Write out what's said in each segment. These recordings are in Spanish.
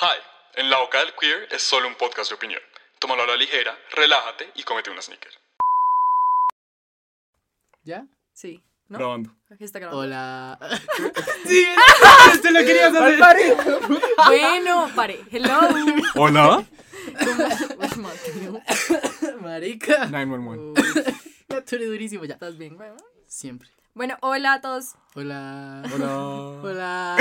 Hi, en la boca del queer es solo un podcast de opinión. Tómalo a la ligera, relájate y cómete una sneaker. ¿Ya? Sí. ¿No? Grabando. Aquí está grabando. Hola. Sí, te lo querías hacer. Bueno, pare. Hello. Hola. Marica. 911. Uy, Ya tú eres durísimo ya. ¿Estás bien? Siempre. Bueno, hola a todos. Hola. Hola. Hola.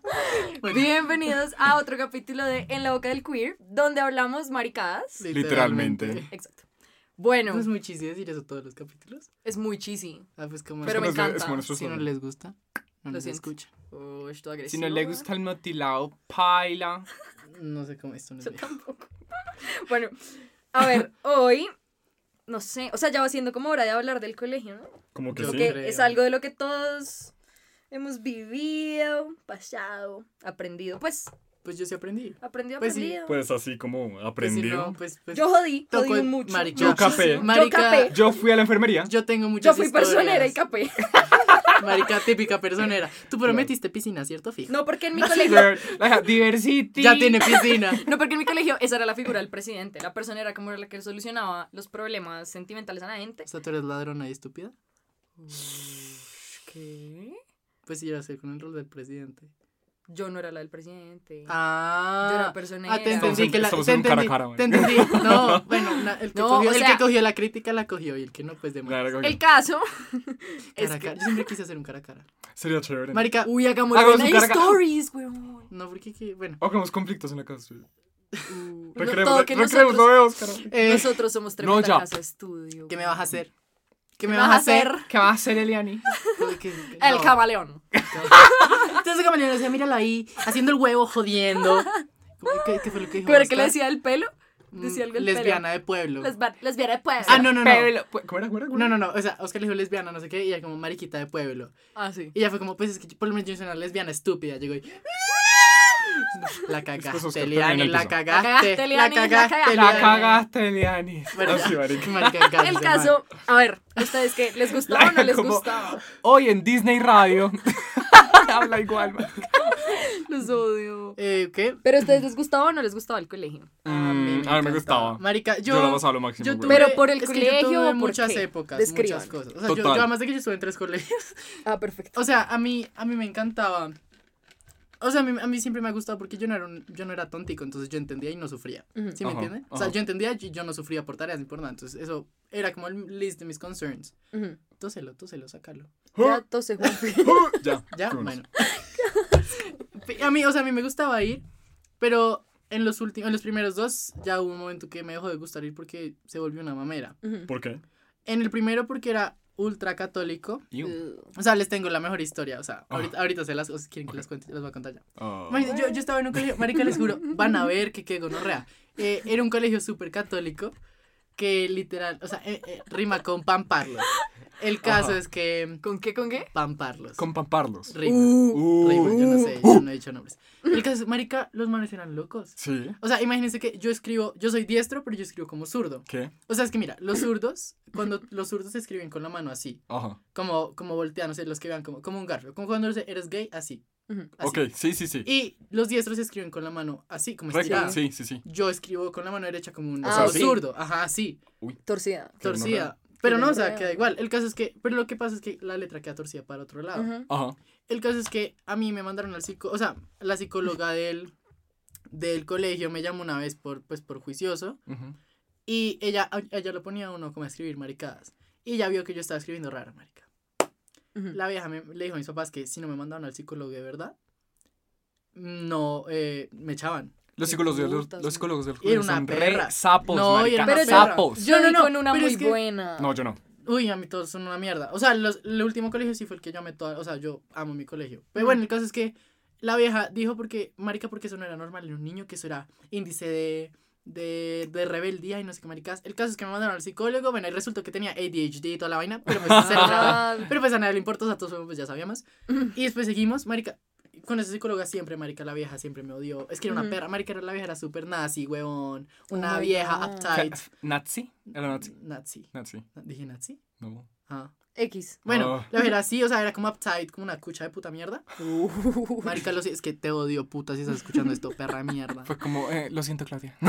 Bienvenidos a otro capítulo de En la boca del queer, donde hablamos maricadas. Literalmente. Exacto. Bueno, ¿No es muy chiste decir eso todos los capítulos? es muy cheesy. Ah, pues como Pero me Es como encanta. nuestro si no les gusta, no Lo les siento. escucha. Uy, estoy Si agresivo. no le gusta el motilado, paila. No sé cómo esto no es Yo tampoco. Bueno, a ver, hoy, no sé, o sea, ya va siendo como hora de hablar del colegio, ¿no? Como que Yo sí. Que creo. es algo de lo que todos hemos vivido, pasado, aprendido. Pues, Pues yo sí aprendí. aprendido, Pues sí, aprendido. Pues así como Pues si no, pues, pues yo jodí, jodí el- mucho. marica. Yo capé. Marica, yo capé. Yo fui a la enfermería. Yo tengo Yo muchas fui historias. personera y capé. Marica, típica personera. Tú prometiste piscina, ¿cierto? Fijo. No, porque en mi colegio... girl. Diversity. Ya tiene piscina. No, porque en mi colegio esa era la figura del presidente. La persona era como la que solucionaba los problemas sentimentales a la gente. O sea, tú eres ladrona y estúpida. ¿Qué? Pues sí, a ser con el rol del presidente. Yo no era la del presidente. Ah. Yo era personera. Ah, te entendí en- que la. Te entendí, cara, te entendí. No, bueno, na- el, que No, cogió, o el sea- que cogió la crítica la cogió y el que no, pues de Claro, El caso es Cara a que... cara. Yo siempre quise hacer un cara a cara. Sería chévere. Marica, Uy, hagamos Hagamos buena un cara a cara. stories, weón. no, porque que, bueno. Hagamos conflictos en la casa. Uh, Recreemos, todo que recreemos nosotros, noveos, cara. Eh, nosotros somos tremenda ya. casa estudio. ¿Qué me vas a hacer? ¿Qué me ¿Qué vas a hacer? ¿Qué va a hacer Eliani? El no. camaleón. Entonces, como le decía, míralo ahí, haciendo el huevo, jodiendo. ¿Qué, qué fue lo que dijo? ¿Qué era que le decía el pelo? Mm, Decía algo el pelo. Lesbiana de pueblo. Lesba- lesbiana de pueblo. Ah, no, no, no. Pero, ¿Cómo era? ¿Cómo era? ¿Cómo No, era? no, no. O sea, Oscar le dijo lesbiana, no sé qué, y ella como mariquita de pueblo. Ah, sí. Y ella fue como, pues es que por lo menos yo soy una lesbiana estúpida. Llegó y. La cagaste, Liani, la cagaste. La Liani, la cagaste. La Liani. cagaste, Eliani. Bueno, El caso, a ver, ¿ustedes qué? ¿Les gustaba o no les Como- gustaba? Hoy en Disney Radio. Habla igual, man. Los odio. Eh, ¿Qué? ¿Pero a ustedes les gustaba o no les gustaba el colegio? Mm, a mí me encantaba. gustaba. Marica, yo. Yo, la pasaba lo máximo, yo tuve- Pero por el es que yo colegio, tuve ¿o por muchas qué? épocas, Describan. muchas cosas. O sea, yo, Total. yo además de que yo estuve en tres colegios, Ah, perfecto. o sea, a mí, a mí me encantaba. O sea, a mí, a mí siempre me ha gustado porque yo no era un, yo no era tontico, entonces yo entendía y no sufría. Ujú. ¿Sí me Ajá, entiende? O sea, yo entendía y yo no sufría por tareas ni por nada. Entonces, eso era como el list de mis concerns. Tóselo, tóselo, sácalo. Ya, tose. Ya. ¿Ya? Bueno. a mí, o sea, a mí me gustaba ir, pero en los últimos, en los primeros dos, ya hubo un momento que me dejó de gustar ir porque se volvió una mamera. ¿Por qué? En el primero porque era ultra católico. Iu. Uh, O sea, les tengo la mejor historia. O sea, Ah. ahorita, ahorita se las, o si quieren que las cuente, las voy a contar ya. Imagínense, yo, yo estaba en un colegio, marica, les juro, van a ver que qué gonorrea. Eh, era un colegio súper católico que literal, o sea, eh, eh, rima con pamparlos. El caso Ajá. es que ¿Con qué, con qué? pamparlos. Con pamparlos. Rima. Uh, Rima, yo no sé, yo no he dicho nombres. El caso es, marica, los manes eran locos. Sí. O sea, imagínense que yo escribo, yo soy diestro, pero yo escribo como zurdo. ¿Qué? O sea, es que mira, los zurdos, cuando los zurdos escriben con la mano así, Ajá. como, como voltean, no sé, los que vean como, como un garfio, como cuando dice, eres gay, así. Así. Ok, sí, sí, sí. Y los diestros escriben con la mano así, como estirada. Sí, sí, sí. Yo escribo con la mano derecha como un Ah, o sea, zurdo, ajá, así, Torcida. Torcida. Pero no, o sea, queda igual. El caso es que, pero lo que pasa es que la letra queda torcida para otro lado. Ajá. El caso es que a mí me mandaron al psico, o sea, la psicóloga del, del colegio me llamó una vez por, pues, por juicioso Ujú. y ella, a- ella lo ponía a uno como a escribir maricadas. Y ella vio que yo estaba escribiendo raro, marica. Ujú. La vieja me, le dijo a mis papás que si no me mandaban al psicólogo de verdad, no, eh, me echaban. Los psicólogos, del- putas, los psicólogos del Era una son re- perra. Sapos, No, marica. y era Pero una yo, sapos. yo No, no, no, con una pero muy es que- buena. No, yo no. Uy, a mí todos son una mierda. O sea, los, el último colegio sí fue el que yo amé toda, o sea, yo amo mi colegio. Pero bueno, el caso es que la vieja dijo porque, marica, porque eso no era normal en un niño, que eso era índice de, de, de rebeldía y no sé qué maricas. El caso es que me mandaron al psicólogo, bueno, y resultó que tenía ADHD y toda la vaina, pero pues, Ah, pero pues a nadie le importa, o sea, todos pues ya sabíamos. Y después seguimos, marica, con esa psicóloga siempre, marica, la vieja siempre me odió. Es que era una perra, marica, la vieja era súper nazi, huevón. Una Oh my vieja God. uptight. ¿Nazi? Era Nazi. Nazi. Nazi. ¿Dije nazi? No. Ah. X. Bueno, Ah. la era así, o sea, era como uptight, como una cucha de puta mierda. Marica, lo es que te odio, puta, si estás escuchando esto, perra de mierda. Fue como, eh, lo siento, Claudia.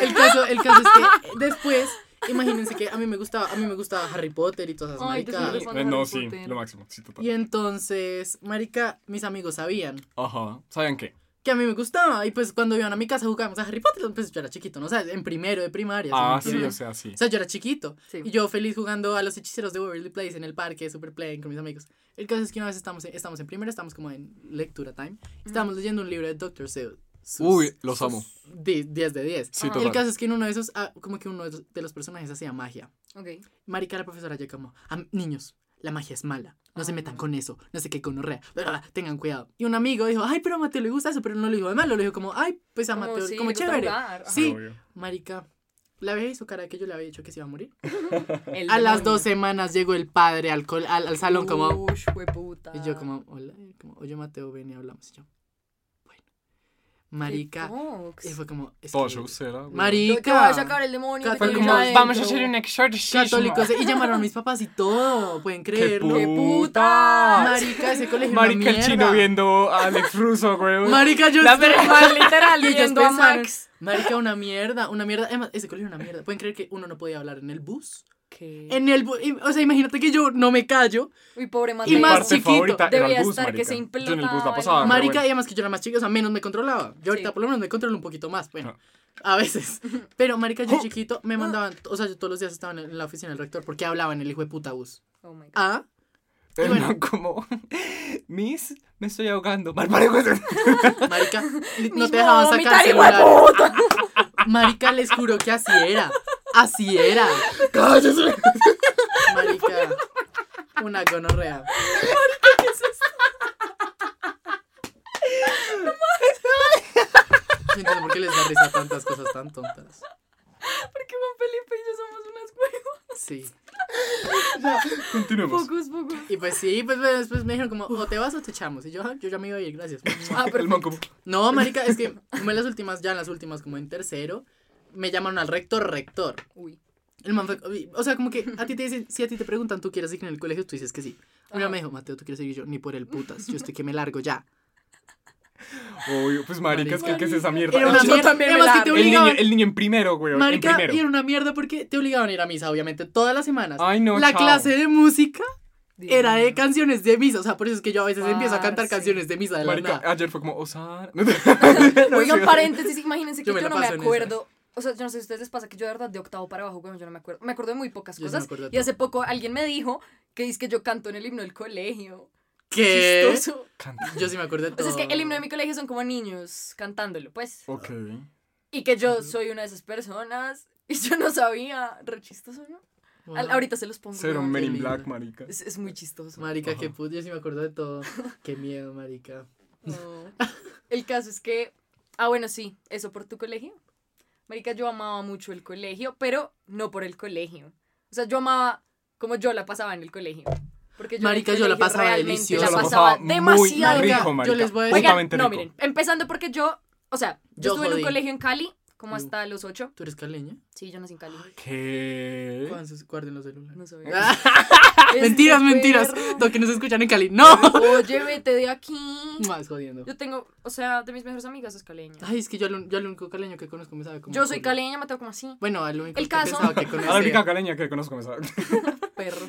El caso, el caso es que después, imagínense que a mí me gustaba, a mí me gustaba Harry Potter y todas esas Ay, maricas. Eh, no, sí, Potter. lo máximo. Sí, total. Y entonces, marica, mis amigos sabían Ajá. ¿Saben qué? que a mí me gustaba. Y pues cuando iban a mi casa jugábamos a Harry Potter, pues yo era chiquito, ¿no? O sea, en primero de primaria. ¿sí me Ah, sí, o sea, sí. O sea, yo era chiquito. Sí. Y yo feliz jugando a los hechiceros de Waverly Place en el parque, super playing con mis amigos. El caso es que una vez estamos en, estamos en primero, estamos como en lectura time. Estábamos leyendo un libro de Dr. Seuss. Uy, los amo. 10 de 10. Sí. El caso es que en uno de esos, ah, como que uno de los- personajes hacía magia. Ok. Marica, la profesora ya como, "Am- niños, la magia es mala. No se Ay, metan no. con eso. No sé qué conorrea. Tengan cuidado. Y un amigo dijo, ay, pero a Mateo le gusta eso, pero no lo dijo de malo. Lo dijo como, ay, pues a Como, Mateo, sí, como le gusta chévere. Sí. Obvio. Marica, la vieja hizo cara de que yo le había dicho que se iba a morir. El A las dos semanas llegó el padre al, col- al, al salón como... Ush, hueputa. Y yo como, hola, como, oye Mateo, ven y hablamos. Y yo. Marica. Y fue como... es Todo que- será. Marica. Yo voy a sacar el demonio. Que fue como, vamos a hacer un exorcismo. Católicos. Y llamaron a mis papás y todo. Pueden ¡Qué creerlo. ¡Qué puta! Marica, ese colegio era Marica, una el chino mierda. viendo a Alex Russo, güey. Marica, yo La Man, literal, viendo a Max. Marica, una mierda, una mierda. Además, ese colegio era una mierda. ¿Pueden creer que uno no podía hablar en el bus? ¿Qué? En el bus. O sea, imagínate que yo no me callo. Uy, pobre Y Mateo. Más parte chiquito. Debía bus, estar que marica. se Yo en el bus la pasaba. el- pero Marica, bueno. y además que yo era más chica, o sea, menos me controlaba. Yo ahorita Sí. por lo menos me controlo un poquito más, bueno, Ah. a veces. Pero, marica, yo chiquito me mandaban, o sea, yo todos los días estaba en la oficina del rector porque hablaba en el hijo de puta bus. Oh my God. Ah, El bueno. como, Miss, me estoy ahogando. Mal marica, no te dejaban sacar celular. Marica, les juro que así era. Así era. Cállese. Marica, una gonorrea. No entiendo por qué les da risa tantas cosas tan tontas. Porque Juan Felipe y yo somos unas huevos. Sí. Continuemos. Pocos, pocos. Y pues sí, pues pues, después me dijeron como, o te vas o te echamos. Y yo, "Ah, yo ya me iba a ir, gracias. Ah, El man como, No, marica, es que como en las últimas, ya en las últimas, como en tercero, me llamaron al rector, rector. Uy. El man fue, o sea, como que a ti te dicen, si a ti te preguntan, ¿tú quieres seguir en el colegio? Tú dices que sí. Una Ajá. me dijo, Mateo, ¿tú quieres seguir? Yo, ni por el putas, yo estoy que me largo ya. obvio, pues marica, es que ¿qué es esa mierda? Era El una también me además que te largo. el, niño, obligaban, el niño en primero, güey. En marica, primero. y era una mierda porque te obligaban a ir a misa, obviamente, todas las semanas. Ay, no, La chao. clase de música Dios era de canciones de misa, o sea, por eso es que yo a veces empiezo a cantar canciones de misa de la Marica, nada. ayer fue como, Osana. Oigan, paréntesis, imagínense que Yo yo, me la no me acuerdo. O sea, yo no sé si a ustedes les pasa que yo de verdad de octavo para abajo, bueno, yo no me acuerdo. Me acuerdo de muy pocas Yo cosas. de y hace poco alguien me dijo que dice que yo canto en el himno del colegio. ¿Qué? Chistoso. Yo sí me acuerdo de O todo. sea, es que el himno de mi colegio son como niños cantándolo, pues. Ok. Y que yo soy una de esas personas. Y yo no sabía. Re chistoso, ¿no? Wow. ahorita se los pongo. Cero. Men in. Black, marica. Es, es muy chistoso. Marica, Ajá. qué puto, yo sí me acuerdo de todo. Qué miedo, marica. No. El caso es que. Ah, bueno, sí. Eso por tu colegio. Marica, yo amaba mucho el colegio, pero no por el colegio. O sea, yo amaba como yo la pasaba en el colegio. Porque yo Marica, yo la pasaba delicioso. La Yo la pasaba pasaba muy demasiado. Marica, rico, yo les voy a decir- Oigan, no, rico. miren, empezando porque yo, o sea, yo, Yo estuve en un colegio en Cali, como Uh. hasta los ocho. ¿Tú eres caleña? Sí, yo nací en Cali. ¿Qué? Guarden guarden los celulares. No sabía. Ah, mentiras, mentiras. perro. Lo que nos escuchan en Cali. ¡No! Oye, vete de aquí. Más jodiendo. Yo tengo, o sea, de mis mejores amigas es caleña. Ay, es que yo, al- yo el único caleño que conozco me sabe como. Yo soy caleña, me tengo como así. Bueno, al único El que caso- pensaba que A la única conocía. caleña que conozco me sabe. Perro.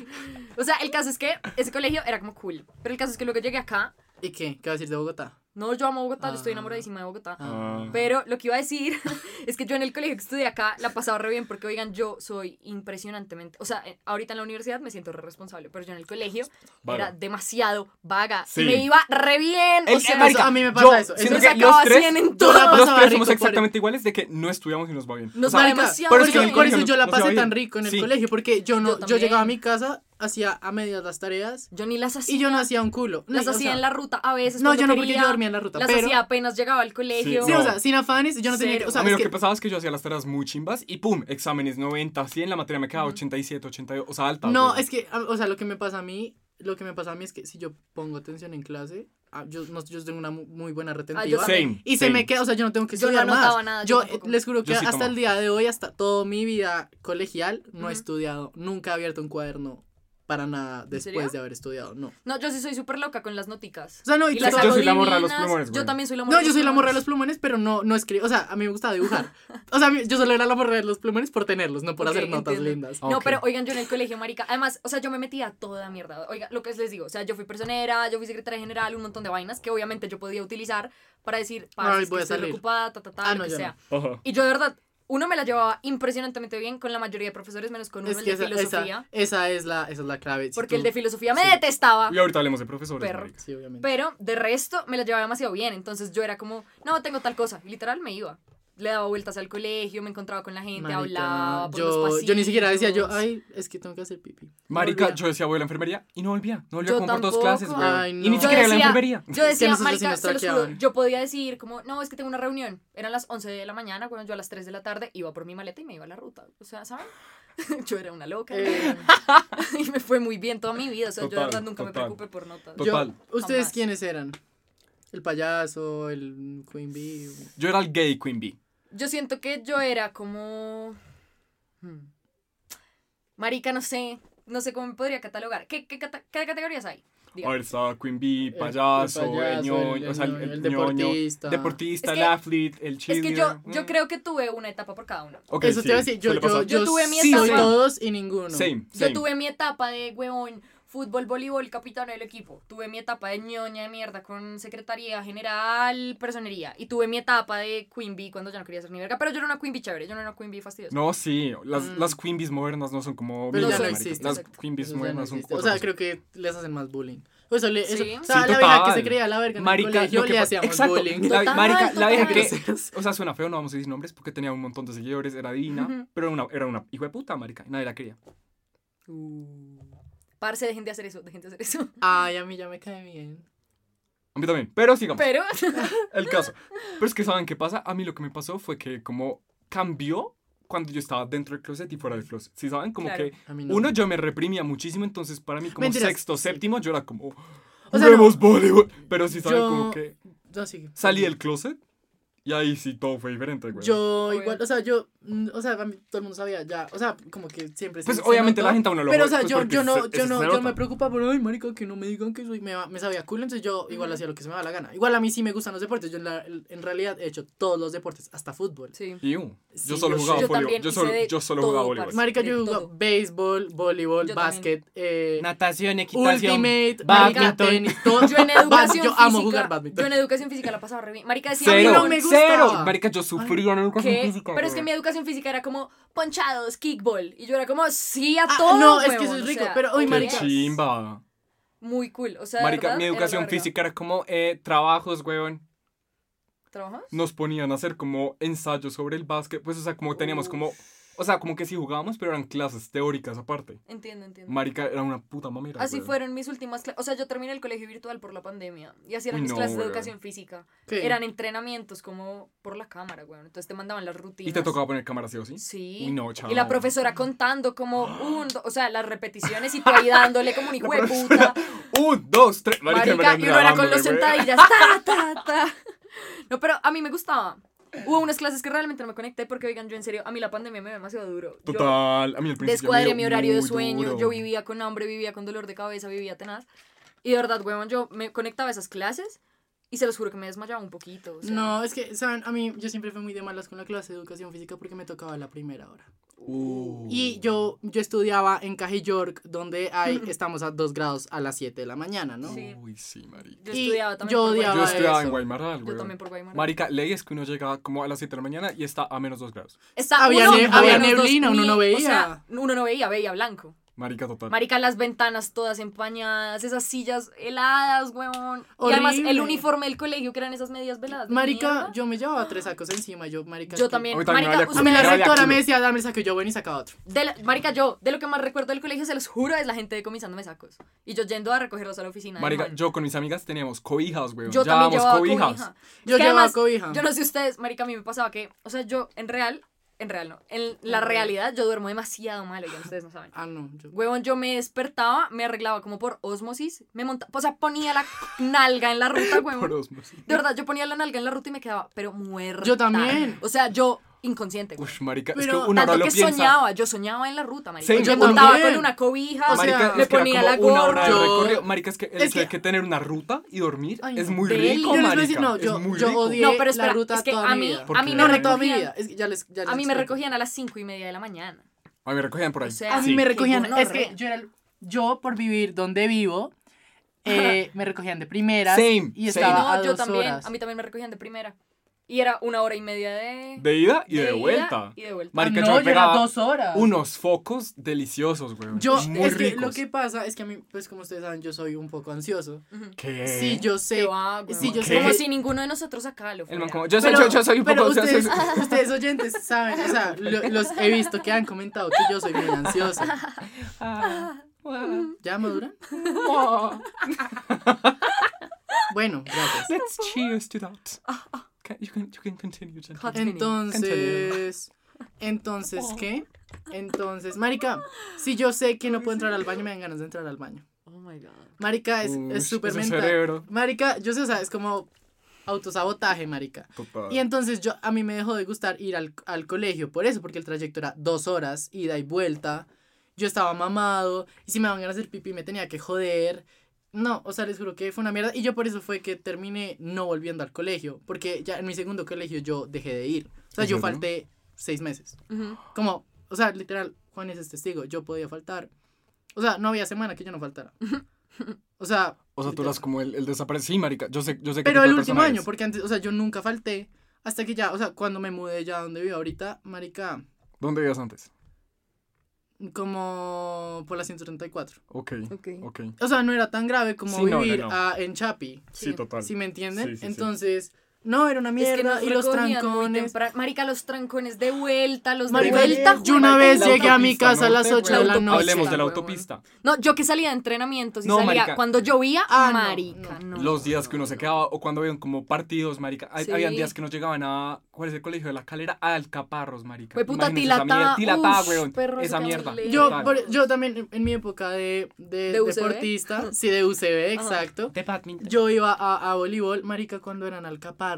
O sea, el caso es que ese colegio era como cool. Pero el caso es que luego llegué acá. ¿Y qué? ¿Qué va a decir de Bogotá? No, yo amo Bogotá, yo estoy Ah. enamoradísima de Bogotá. Ah. Pero lo que iba a decir es que yo en el colegio que estudié acá la pasaba re bien porque, oigan, yo soy impresionantemente. O sea, eh, ahorita en la universidad me siento re responsable, pero yo en el colegio Vaga. era demasiado vaga. Sí. Me iba re bien. El- o sea, a mí me pasa yo eso. siento Eso me que sacaba los tres- 100 en yo la todo. Los pasaba tres rico somos por- exactamente iguales de que no estudiamos y nos va bien. Nos O sea, va Marica, demasiado por eso, yo- por eso no- yo la pasé tan rico en el Sí. colegio, porque yo no, Yo yo, llegaba a mi casa, hacía a medias las tareas Yo ni las hacía. y yo no hacía un culo. Las hacía sea, en la ruta a veces. No, yo no, porque quería. yo dormía en la ruta, Las pero- hacía apenas llegaba al colegio. Sí, No. o sea, sin afanes, yo no tenía, o sea, a mí lo que... que- pasaba es que yo hacía las tareas muy chimbas y pum, exámenes 90, 100, la materia me quedaba 87, 82, o sea, alta. No, es que, o sea, lo que me pasa a mí, lo que me pasa a mí es que si yo pongo atención en clase, ah, yo, no, yo tengo una mu- muy buena Ah, yo retentiva. Same. y se me queda, o sea, yo no tengo que Yo no estudiar más. nada, yo les juro que Yo sí hasta el día de hoy, hasta toda mi vida colegial, no he estudiado. Nunca he abierto un cuaderno para nada ¿En después de haber estudiado. No. No, yo sí soy súper loca con las noticas. O sea, no, y Y tú las Yo soy la morra de los plumones, Yo también soy la morra No, de yo soy la morra de los plumones, pero no, no escribo. O sea, a mí me gusta dibujar. O sea, mí- yo solo era la morra de los plumones por tenerlos, no por hacer notas entiendo. lindas. No, Ok. pero oigan, yo en el colegio, marica, además, o sea, yo me metía a toda mierda. Oiga, lo que les digo, o sea, yo fui personera, yo fui secretaria general, un montón de vainas que obviamente yo podía utilizar para decir, para que voy a salir. preocupada, ta, ta, ta, Ah, lo no, que sea. Y yo de verdad, uno me la llevaba impresionantemente bien con la mayoría de profesores, menos con uno, Es el de esa, filosofía. esa, esa es la, esa es la clave. Si porque el tú- de filosofía me sí. detestaba. Y ahorita hablemos de profesores, Perro. marica. Sí, obviamente. Pero de resto me la llevaba demasiado bien. Entonces yo era como, no, tengo tal cosa. Y literal me iba. Le daba vueltas al colegio, me encontraba con la gente, Marica, hablaba. Por los yo, yo ni siquiera decía yo, ay, es que tengo que hacer pipí. No Marica, yo decía voy a la enfermería y no volvía. No volvía Yo como por dos clases, güey. Ay, Y no. ni siquiera en la enfermería. Yo decía, marica, se los juro, yo podía decir como, no, es que tengo una reunión. Eran las 11 de la mañana, cuando yo a las 3 de la tarde iba por mi maleta y me iba a la ruta. O sea, ¿saben? yo era una loca. Eh, y me fue muy bien toda mi vida. O sea, yo de verdad nunca me preocupé por notas. Total. yo- ¿Ustedes Jamás. quiénes eran? El payaso, el Queen Bee. Yo era el gay Queen Bee. Yo siento que yo era como... hmm. Marica, no sé. No sé cómo me podría catalogar. ¿Qué, qué, cata- qué categorías hay? Diga. A ver, estaba Queen Bee, El- payaso, el el, payaso, ñoño, el- o sea, el, el- el el ñoño, deportista. deportista, Es el que- athlete, el Es que yo, cheerleader. yo Mm. creo que tuve una etapa por cada uno. Ok, Eso sí, te iba a decir, yo, yo, yo, Yo tuve mi sí soy etapa. todos y ninguno. Same, Yo same. tuve mi etapa de huevón, fútbol, voleibol, capitán del equipo. Tuve mi etapa de ñoña de mierda con secretaría general, personería. Y tuve mi etapa de Queen Bee cuando ya no quería ser ni verga. Pero yo era una Queen Bee chévere, yo no era una Queen Bee fastidiosa. No, sí, las, Mm. las Queen Bees modernas no son como Pero ya no millas, marica. existe, Las exacto. Queen Bees Eso modernas son otra O sea, creo que les hacen más bullying. O sea, le, eso, Sí. o sea Sí, la vieja que total. se creía la verga en Marica, el colegio lo que le hacíamos exacto, bullying. La, Total, marica, la vieja que, o sea, suena feo, no vamos a decir nombres porque tenía un montón de seguidores, era divina, Ujú. pero era una, era una hijo de puta, marica, y nadie la quería. Parce, dejen de hacer eso, dejen de hacer eso. Ay, a mí ya me cae bien. A mí también, pero sigamos. Pero, el caso. Pero es que, ¿saben qué pasa? A mí lo que me pasó fue que como cambió cuando yo estaba dentro del closet y fuera del closet. ¿Sí saben? Como Claro. que A mí no. uno yo me reprimía muchísimo, entonces para mí como Mentiras, sexto, sí. séptimo, yo era como, O sea, voleibol. Pero sí saben Yo- como que No, sí. salí del closet y ahí sí todo fue diferente, güey. Yo igual, o sea, yo, mm, o sea, a mí todo el mundo sabía ya, o sea, como que siempre Pues se- se obviamente la notó. gente a uno lo Pero, o sea, pues, yo, yo no, se- yo no, se yo me preocupa por, ay, marica, que no me digan que soy, me, me sabía cool, entonces yo igual Ujú. hacía lo que se me da la gana. Igual a mí sí me gustan los deportes, yo en, la- en realidad he hecho todos los deportes, hasta fútbol. sí. Y Sí, yo solo yo jugaba voleibol. Yo solo, yo solo jugaba voleibol. Marica, yo jugaba béisbol, voleibol, Yo básquet, eh, Natación, ultimate, marica, badminton. tenis, todo. Yo en educación Yo física. amo jugar badminton. Yo en educación física la pasaba re bien. Marica decía, Cero, no me gustaba. Cero. Marica, yo sufría en educación ¿qué? física. Pero es que mi educación física era como ponchados, kickball. Y yo era como, sí a Ah, todo. no, es que eso es o rico, sea, pero, uy, Qué marica. chimba. Muy cool. O sea, Marica, verdad, mi educación física era como eh, trabajos, weón. ¿Trabajas? Nos ponían a hacer como ensayos sobre el básquet. Pues, o sea, como teníamos Uf. como. O sea, como que sí jugábamos, pero eran clases teóricas aparte. Entiendo, entiendo. Marica, era una puta mamera. Así fueron mis últimas clases. O sea, yo terminé el colegio virtual por la pandemia. Y así eran Uy, mis no, clases de educación física. ¿Qué? Eran entrenamientos como por la cámara, weón. Entonces te mandaban las rutinas. ¿Y te tocaba poner cámara sí o sí? Sí. Uy, no, chao. Y la profesora contando como un, do- o sea, las repeticiones y tú ahí dándole como un hijo de puta. Un, dos, tres. Marica, Marica, y uno era con los güey. sentadillas. Ta, ta, ta. No, pero a mí me gustaba. Hubo unas clases que realmente no me conecté porque, oigan, yo en serio, a mí la pandemia me dio demasiado duro. Yo Total, a mí al principio. descuadré mi horario de sueño, duro. yo vivía con hambre, vivía con dolor de cabeza, vivía tenaz. Y de verdad, huevón, yo me conectaba a esas clases y se los juro que me desmayaba un poquito. o sea. No, es que, ¿saben? A mí yo siempre fui muy de malas con la clase de educación física porque me tocaba la primera hora. Uh. Y yo, yo estudiaba en Caja York, donde hay, estamos a 2 grados a las 7 de la mañana, ¿no? Sí. Uy, sí, marica. Yo y estudiaba también yo por odiaba Yo Guaymaral. estudiaba en eso. Guaymaral, Yo güey. también por Guaymaral. Marica, ley es que uno llega como a las 7 de la mañana y está a menos 2 grados. Está Había uno ne- había neblina, uno no O veía. sea, uno no veía, veía blanco. Marica, total. Marica, las ventanas todas empañadas, esas sillas heladas, huevón. Y además el uniforme del colegio, que eran esas medias veladas. Marica, mierda. yo me llevaba tres sacos encima, yo, marica. Yo también. A mí también me Marica, valía A mí la rectora me decía, dame el saco, yo bueno y sacaba otro. de la- marica, yo, de lo que más recuerdo del colegio, se los juro, es la gente decomisándome sacos. Y yo yendo a recogerlos a la oficina. Marica, yo con mis amigas teníamos cobijas, güey. Yo también Llevábamos llevaba cobijas. cobija. Yo Es que llevaba además, cobija. Yo no sé ustedes, marica, a mí me pasaba que, o sea, yo en real en real no. En la realidad yo duermo demasiado mal, oigan, ustedes no saben. Ah, no. Yo... Huevón, yo me despertaba, me arreglaba como por osmosis, me montaba, o sea, ponía la nalga en la ruta, Por huevón. osmosis. De verdad, yo ponía la nalga en la ruta y me quedaba, pero muerta. Yo también. O sea, yo inconsciente, güey. Ush, marica, es Pero que uno ahora Tanto lo que piensa. soñaba, yo soñaba en la ruta, marica. Sí, yo yo montaba también. con una cobija, O sea, Marica, es que era ponía la una hora gorra. Yo-. Marica, es que el es que- que tener una ruta y dormir Ay, es muy Deli. rico, Yo marica. decir, no, es yo, muy yo rico. odié No, pero espera, la ruta es que toda a mi mí- vida. ¿Por a mí No, me no, toda mi recogían- vida. Es que ya les, ya les A mí me recogían a las cinco y media de la mañana. A mí me recogían por ahí. O sea, A mí Sí. me recogían, es que yo era, yo por vivir donde vivo, eh, me recogían de primeras Same, y same. estaba no, a yo dos también, horas. a mí también me recogían de primera. Y era una hora y media de... De ida y de, ida vuelta. Y de vuelta. Marica, Ah, yo no, yo era dos horas. unos focos deliciosos, güey. Yo, muy es que ricos. lo que pasa es que a mí, pues como ustedes saben, yo soy un poco ansioso. ¿Qué? Sí, yo sé. Va. Sí, yo ¿Qué? sé. Como que- si ninguno de nosotros acá lo fuera. man como, yo, soy, Pero, yo, yo soy un pero poco... ustedes, soy- ustedes oyentes saben, o sea, lo- los he visto que han comentado que yo soy muy ansioso. ¿Ya maduran? Bueno, gracias. Let's cheers to that. You, can, you can continue. Continue. Entonces, entonces, ¿qué? Entonces, marica, si yo sé que no puedo entrar al baño, me dan ganas de entrar al baño. Oh my god. Marica, es súper mental. cerebro. Marica, yo sé, o sea, es como autosabotaje, marica. Total. Y entonces yo, a mí me dejó de gustar ir al, al colegio por eso, porque el trayecto era dos horas, ida y vuelta. Yo estaba mamado, y si me daban ganas de hacer pipí me tenía que joder. No, o sea, les juro que fue una mierda. Y yo por eso fue que terminé no volviendo al colegio, porque ya en mi segundo colegio yo dejé de ir. O sea, ¿En yo serio? falté seis meses. Ujú. Como, o sea, literal, Juan es testigo, yo podía faltar. O sea, no había semana que yo no faltara. O sea, O sea, tú eras como el, el desaparecido. Sí, marica, yo sé, yo sé qué Pero el último año, eres. porque antes, o sea, yo nunca falté. Hasta que ya, o sea, cuando me mudé ya donde vivo ahorita, marica, ¿Dónde vivías antes? Como por la 134. Ok, Ok. ok. O sea, no era tan grave como Sí, no, no, vivir no. ah, en Chapi. Sí, total. ¿Sí me entienden? Sí, sí, sí. Entonces, no, era una Es que mierda. nos y los trancones. Marica, los trancones de vuelta, los de Marica, vuelta. yo una vez llegué a mi casa a las norte, 8 de la noche. Hablemos de la autopista. No, yo que salía de entrenamientos y No, salía marica. cuando llovía, Ah, no, marica, no. Los días que uno se quedaba o cuando habían como partidos, marica. Hay- Sí. Habían días que nos llegaban a. ¿Cuál es el colegio de la calera? A Alcaparros, marica. Fue puta mierda. Tilatá, uf, weón. perro, Esa mierda. Yo, yo también en, mi época de, de, ¿De deportista, sí, de UCB, exacto. De badminton. Yo iba a, a voleibol, marica, cuando eran alcaparros.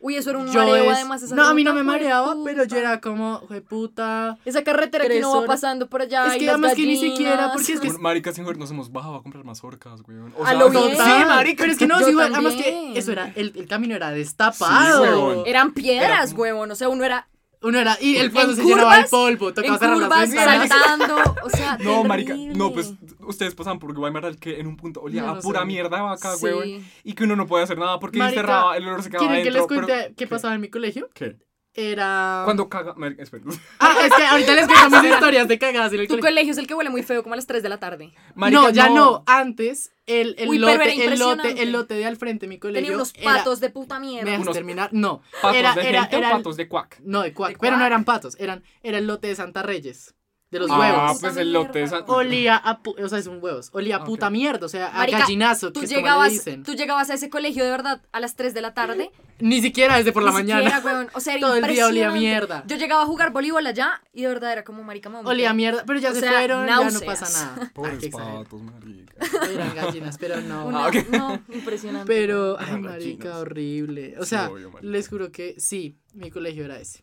Uy, eso era un Yo mareo es- además. esa No, a mí no me mareaba, pero yo era como, puta. Esa carretera que no va pasando por allá. Es y que las además que ni siquiera, porque es que Bueno, Marica, sin joder, nos hemos bajado a comprar mazorcas, weón. O A sea, lo no- bien. Sí, marica. Pero es que no, sí, güey, además que eso era, el, el camino era Sí, destapado. huevón. Eran piedras, Era- huevón. O sea, uno era Uno era, y el paso se curvas, llenaba de polvo, tocaba cerrar las ventanas. saltando. O sea, No, marica, terrible. no, pues ustedes pasaban por Guaymallén que en un punto olía No, a pura sé. mierda vaca, Sí. weón. Y que uno no puede hacer nada porque Marica, cerraba, el olor se quedaba ¿Quieren que les adentro. pero- cuente qué pasaba en mi colegio? ¿Qué? Era... Cuando caga... Ah, es que ahorita les cuento mis historias de cagadas en el Tu colegio. colegio es el que huele muy feo, como a las 3 de la tarde. Marica, no, ya no. Antes, el, el, Uy, pero era lote, el, lote, el lote de al frente de mi colegio Tenía unos era- patos de puta ¿Me mierda. dejas Unos terminar? No. ¿Patos era, de era, gente era o el- patos de cuac? No, de cuac. ¿De Pero no cuac? eran patos, eran, era el lote de Santa Reyes. De los Uy, huevos. Ah, Puta pues el lote. San... Olía a, pu- o sea, es un huevos. Olía a Ah, puta mierda, o sea, a Marica, gallinazo, Tú que es llegabas, dicen. tú llegabas a ese colegio de verdad a las 3 de la tarde. Ni siquiera desde por la Ni mañana. siquiera, weón. O sea, era Todo el día olía impresionante. mierda. Yo llegaba a jugar voleibol allá y de verdad era como marica mamá. Olía a mierda, pero ya O se sea, fueron, ya no náuseas. pasa nada. Ah, Pobres qué exagerado. patos, marica. Eran gallinas, pero no. Una- Ah. No, impresionante. Pero, Ah, ay, marica, horrible. O Sí, sea, obvio, marica. les juro que sí, mi colegio era ese.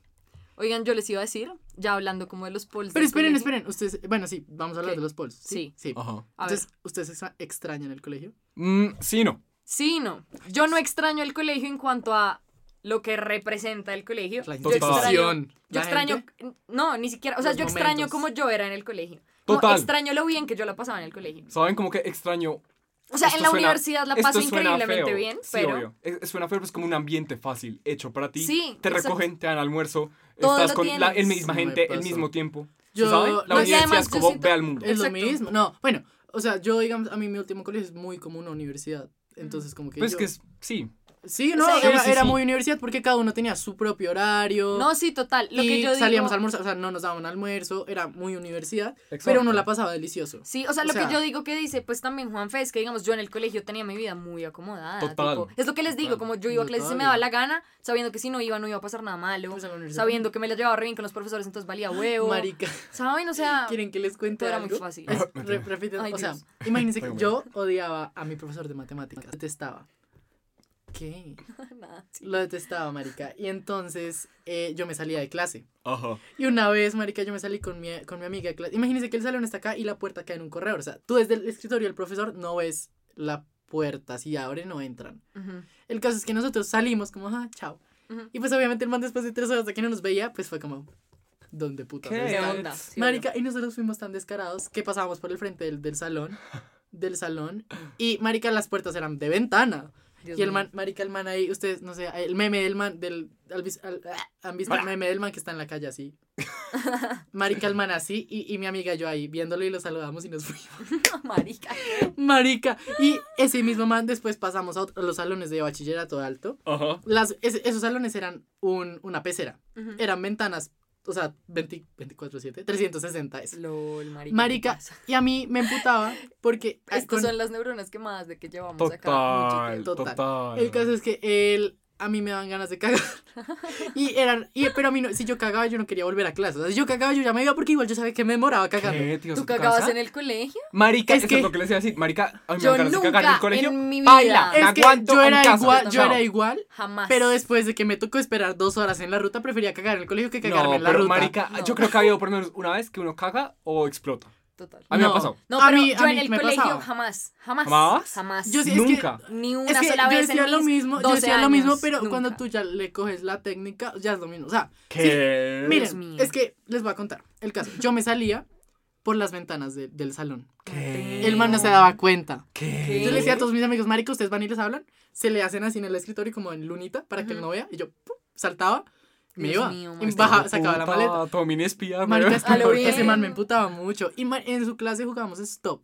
Oigan, yo les iba a decir, ya hablando como de los pols. Pero esperen, colegio. esperen. Ustedes, bueno, sí, vamos a hablar ¿Qué? de los pols. Sí. Sí. Ajá. Entonces, ¿ustedes extra- extrañan el colegio? Mm, sí, no. Sí, no. Yo no extraño el colegio en cuanto a lo que representa el colegio. La Yo extraño, yo extraño, no, ni siquiera, o sea, Los yo extraño momentos. como yo era en el colegio. Total. extraño lo bien que yo la pasaba en el colegio. ¿Saben como que extraño? O sea, Esto en la suena- universidad la paso increíblemente feo. bien, Sí, pero obvio. Es- suena feo, pero es como un ambiente fácil, hecho para ti. Sí, Te recogen, te dan almuerzo, Todo estás lo con la el misma No gente, el mismo tiempo. Yo- no, La y universidad además es como siento- ve al mundo. Es lo Exacto. mismo. No, bueno, o sea, yo, digamos, a mí mi último colegio es muy como una universidad. Entonces, como que. Pues yo- que es, sí. Sí, O no, sea, era, sí, sí, era sí. muy universidad porque cada uno tenía su propio horario. No, sí, total. Lo y que yo digo. salíamos a almorzar, o sea, no nos daban almuerzo, era muy universidad, Exacto. pero uno la pasaba delicioso. Sí, o sea, O lo sea- que yo digo que dice, pues también Juan Fe, es que digamos, yo en el colegio tenía mi vida muy acomodada. Total. tipo, es lo que les digo, Total. como yo iba a clases y me daba la gana, sabiendo que si no iba no iba a pasar nada malo, Pues sabiendo que me la llevaba re bien con los profesores, entonces valía huevo. Marica, ¿Saben? O sea, ¿quieren que les cuente todo era algo? muy fácil. Ay, o sea, imagínense que yo odiaba a mi profesor de matemáticas, detestaba. ¿Qué? nada, sí. Lo detestaba, marica. Y entonces eh, yo me salía de clase. Ajá. Y una vez, marica, yo me salí con mi, con mi amiga de clase. Imagínense que el salón está acá y la puerta cae en un corredor. O sea, tú desde el escritorio del profesor no ves la puerta. Si abre, no entran. Ujú. El caso es que nosotros salimos como, ah, chao. Ujú. Y pues obviamente el man después de tres horas de que no nos veía, pues fue como, ¿dónde puta? ¿Qué? Onda? Sí, Marica, y nosotros fuimos tan descarados que pasábamos por el frente del, del salón, del salón, y marica, las puertas eran de ventana. Dios y el man, marica, el man ahí, ustedes, no sé, el meme del man, del, al vis- al- ¿han visto el meme del man que está en la calle así? Marica, el man así, y, y mi amiga yo ahí, viéndolo y lo saludamos y nos fuimos. Marica. Marica, y ese mismo man después pasamos a, otro- a los salones de bachillerato alto. Ajá. Las, esos salones eran un, una pecera, eran ventanas, o sea, 20 24-7, 360 es. LOL, marica. Marica, y a mí me emputaba porque... Estas con- son las neuronas quemadas de que llevamos acá mucho Total, tiempo. Total. total. El caso es que él, a mí me daban ganas de cagar. Y eran, y, pero a mí, no, si yo cagaba, yo no quería volver a clase. O sea, si yo cagaba, yo ya me iba porque igual yo sabía que me demoraba cagando. ¿Qué, tío? ¿Tú ¿Tu cagabas casa? en el colegio? Marica, Es que- es lo que les iba a decir. Marica, a mí me Yo ganas de cagar en nunca el colegio. en mi vida. Baila, Es que aguanto yo en era casa. igual, yo No. era igual, Jamás. pero después de que me tocó esperar dos horas en la ruta, prefería cagar en el colegio que cagarme No, en la pero ruta. marica, No. yo creo que ha habido por lo menos una vez que uno caga o explota. Total. A mí me No. ha pasado. No, A pero mí- a yo mí en el me colegio pasaba. jamás. Jamás. ¿Jamás? Jamás. Yo sí, es que- Nunca. Ni una Es que sola yo vez decía en lo mis mismo, yo 12 decía lo mismo, años. pero Nunca. cuando tú ya le coges la técnica, ya es lo mismo. O sea, ¿Qué? miren, mío. es que les voy a contar el caso. Yo me salía por las ventanas de- del salón. ¿Qué? El man no se daba cuenta. ¿Qué? Yo le decía a todos mis amigos, marica, ustedes van y les hablan, se le hacen así en el escritorio como en lunita para que él no vea, y yo pum, saltaba, me iba, mío, y baja, sacaba la maleta. Todo mini espía, Marica, es que bien. ese man me emputaba mucho. Y en su clase jugábamos stop.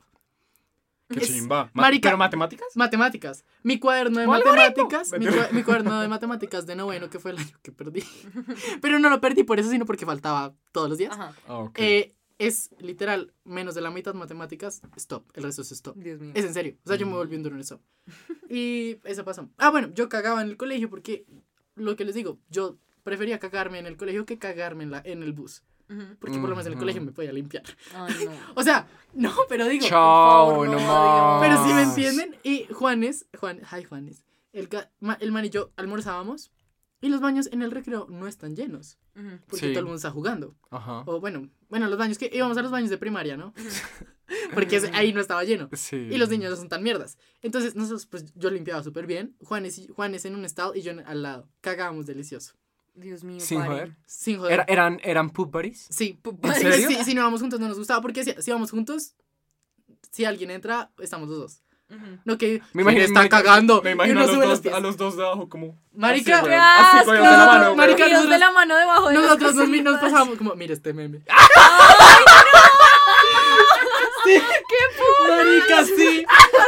Qué Es- chimba. Ma- marica- ¿Pero matemáticas? Matemáticas. Mi cuaderno de ¡Vale, matemáticas. Mi, cua- mi cuaderno de matemáticas de noveno, que fue el año que perdí. Pero no lo perdí por eso, sino porque faltaba todos los días. Ajá. Ah, ok. Eh, es literal menos de la mitad matemáticas, stop. El resto es stop. Dios mío. Es en serio. O sea, yo me volví un duro en eso. Y eso pasó. Ah, bueno, yo cagaba en el colegio porque, lo que les digo, yo prefería cagarme en el colegio que cagarme en, la, en el bus. Porque por lo menos en el colegio me podía limpiar. Ay, no. O sea, no, pero digo. Chao, favor, no no, más. Pero sí me entienden. Y Juanes, Juan, hi Juanes. El, el man y yo almorzábamos. Y los baños en el recreo no están llenos. Ujú. Porque Sí. todo el mundo está jugando. Ajá. O bueno, bueno, los baños que íbamos a los baños de primaria, ¿no? Porque ahí no estaba lleno. Sí. Y los niños no son tan mierdas. Entonces, nosotros, pues yo limpiaba súper bien. Juanes, y- Juanes en un estado y yo en- al lado. Cagábamos delicioso. Dios mío. Sin paren. joder. Sin joder. Era- ¿Eran, eran poop buddies? Sí. ¿En serio? Sí, si no vamos juntos no nos gustaba. Porque si, si vamos juntos, si alguien entra, estamos los dos. No que Me imagino, está marica, cagando. Me imagino a los, dos, pies. a los dos de abajo como... Marica, así, ¡Qué güey, así, asco! cogidos de la mano. Marica, de nosotros- la mano debajo de las Nosotros nos, pasábamos como, mira este meme. sí. ¡Qué Marica, sí.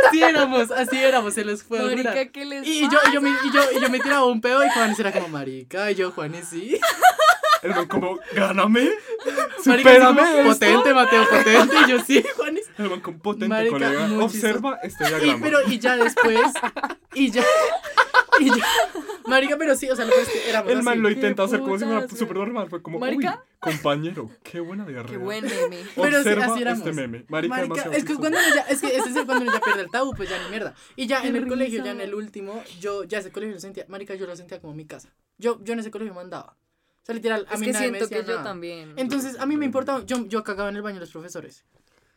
Así éramos, así éramos, se los puedo jurar. Marica, ¿qué les Y yo, y, yo me, y, yo, y yo me tiraba un pedo y Juanes era como, marica, y yo, Juanes, sí. El man como, gáname, Marica, así como, supérame potente, Mateo, potente, y yo, sí, Juanes. El man con potente, Marica, colega. muy Observa este Y, diagrama. pero, y ya después, y ya, y ya, marica, pero sí, o sea, lo que es que éramos el man así. lo intenta hacer como si fuera súper normal. Fue como, Marica. uy, compañero, qué buena diarrea. Qué buen meme. Pero sí, Observa así éramos. este meme. Marica, Marica, demasiado es que chistoso. cuando uno ya, es que ese es el cuando uno ya pierde el tabú, pues ya ni mierda. Y ya Qué en el colegio, ya risa. en el último, yo ya ese colegio lo sentía, marica, yo lo sentía como mi casa. Yo, yo en ese colegio mandaba. O sea, literal, a Es mí que nadie me siento que decía yo nada. también. Entonces, a mí me importaba, yo, yo cagaba en el baño de los profesores.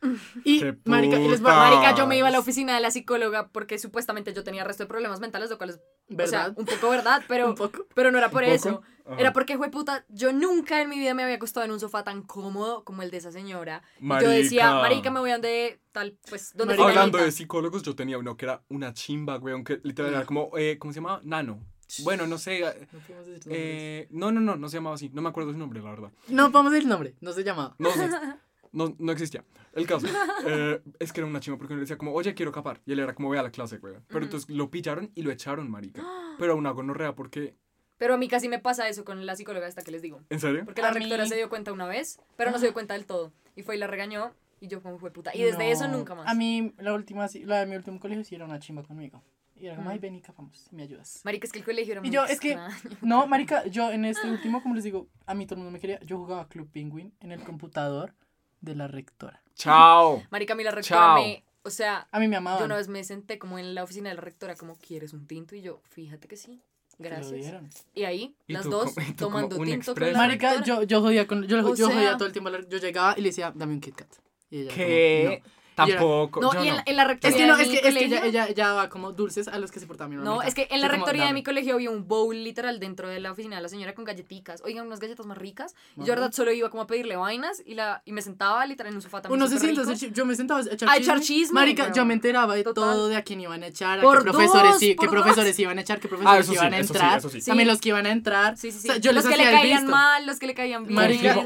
Y, marica, y les Marica, yo me iba a la oficina de la psicóloga porque supuestamente yo tenía resto de problemas mentales, lo cual es, o sea, ¿verdad? un poco verdad, pero, poco. pero no era por eso. Ajá. Era porque, puta, yo nunca en mi vida me había acostado en un sofá tan cómodo como el de esa señora. Y Marica. Yo decía, marica, me voy a donde tal, pues, donde Marica. Hablando fulanita". de psicólogos, yo tenía uno que era una chimba, güey, aunque literal era como, eh, ¿cómo se llamaba? Nano. Bueno, no sé. eh, No podemos decir nombres. eh, no, no, no, no se llamaba así. No me acuerdo su nombre, la verdad. No podemos decir el nombre, no se llamaba. No, no, no, no existía. El caso eh, es que era una chimba porque uno le decía como, oye, quiero capar. Y él era como, ve a la clase, güey. Pero entonces lo pillaron y lo echaron, marica. pero una gonorrea porque... Pero a mí casi me pasa eso con la psicóloga esta que les digo. ¿En serio? Porque la A rectora mí- se dio cuenta una vez, pero no se dio cuenta del todo. Y fue y la regañó. Y yo como fue puta. Y desde eso nunca más. A mí, la última, la de mi último colegio sí era una chimba conmigo. Y era como, Mm. ay, ven y vamos, me ayudas. Marica, es que el colegio era Y muy yo, es que, no, marica, yo en este último, como les digo, a mí todo el mundo me quería, yo jugaba Club Penguin en el computador de la rectora. Chao. Marica, a mí la rectora Chao. me... O sea, A mí me amaban. yo una vez me senté como en la oficina de la rectora como, ¿quieres un tinto? Y yo, fíjate que sí. Gracias. Y ahí, ¿Y las tú dos como- y tú tomando tinto con la Marica, rectora. yo, yo jodía con, yo, O yo jodía todo el tiempo, a la- yo llegaba y le decía, dame un Kit Kat. Y ella ¿Qué? como, no. Tampoco. No, yo y en, no. la- en la Es rectoría que no, de es mi que, es que ella, colegio- ella, ella daba como dulces a los que se portaban bien. No, es que en Yo la como, rectoría de mi colegio había un bowl literal dentro de la oficina de la señora con galletitas. Oigan, unas galletas más ricas. Y yo, verdad, solo iba como a pedirle vainas y, la, y me sentaba literal en un sofá también Uno se sienta, yo me sentaba a echar A chisme. echar chisme, Marica, yo me enteraba de Total. todo, de a quién iban a echar, a Por qué profesores, dos, sí, qué profesores iban a echar, qué profesores eso sí, iban a eso sí, entrar. eso sí. También Sí. los que iban a entrar. Sí, sí, sí. O sea, yo los les que le caían visto. mal, los que le caían bien.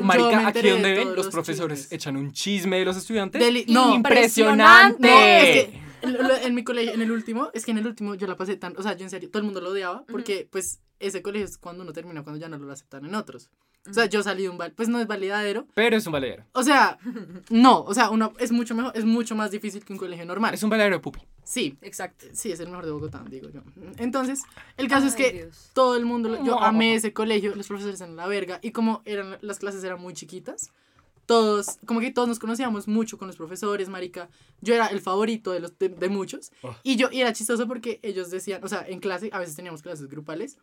Marica, aquí donde de ven, los profesores echan un chisme de los estudiantes. No, Impresionante. No, es que en mi colegio, en el último, es que en el último yo la pasé tan, o sea, yo en serio, todo el mundo lo odiaba, porque pues ese colegio es cuando uno termina, cuando ya no lo aceptan en otros. O sea, yo salí de un val, pues no es validadero. Pero es un valedero. O sea, no, o sea, uno es mucho mejor, es mucho más difícil que un colegio normal. Es un valedero de pupi. Sí, Exacto. sí, es el mejor de Bogotá, digo yo. Entonces, el caso es Ay, que Dios. todo el mundo, lo- yo amé ese colegio, los profesores eran la verga, y como eran, las clases eran muy chiquitas, todos, como que todos nos conocíamos mucho con los profesores, marica, yo era el favorito de, los, de, de muchos, Oh. y yo, y era chistoso porque ellos decían, o sea, en clase, a veces teníamos clases grupales,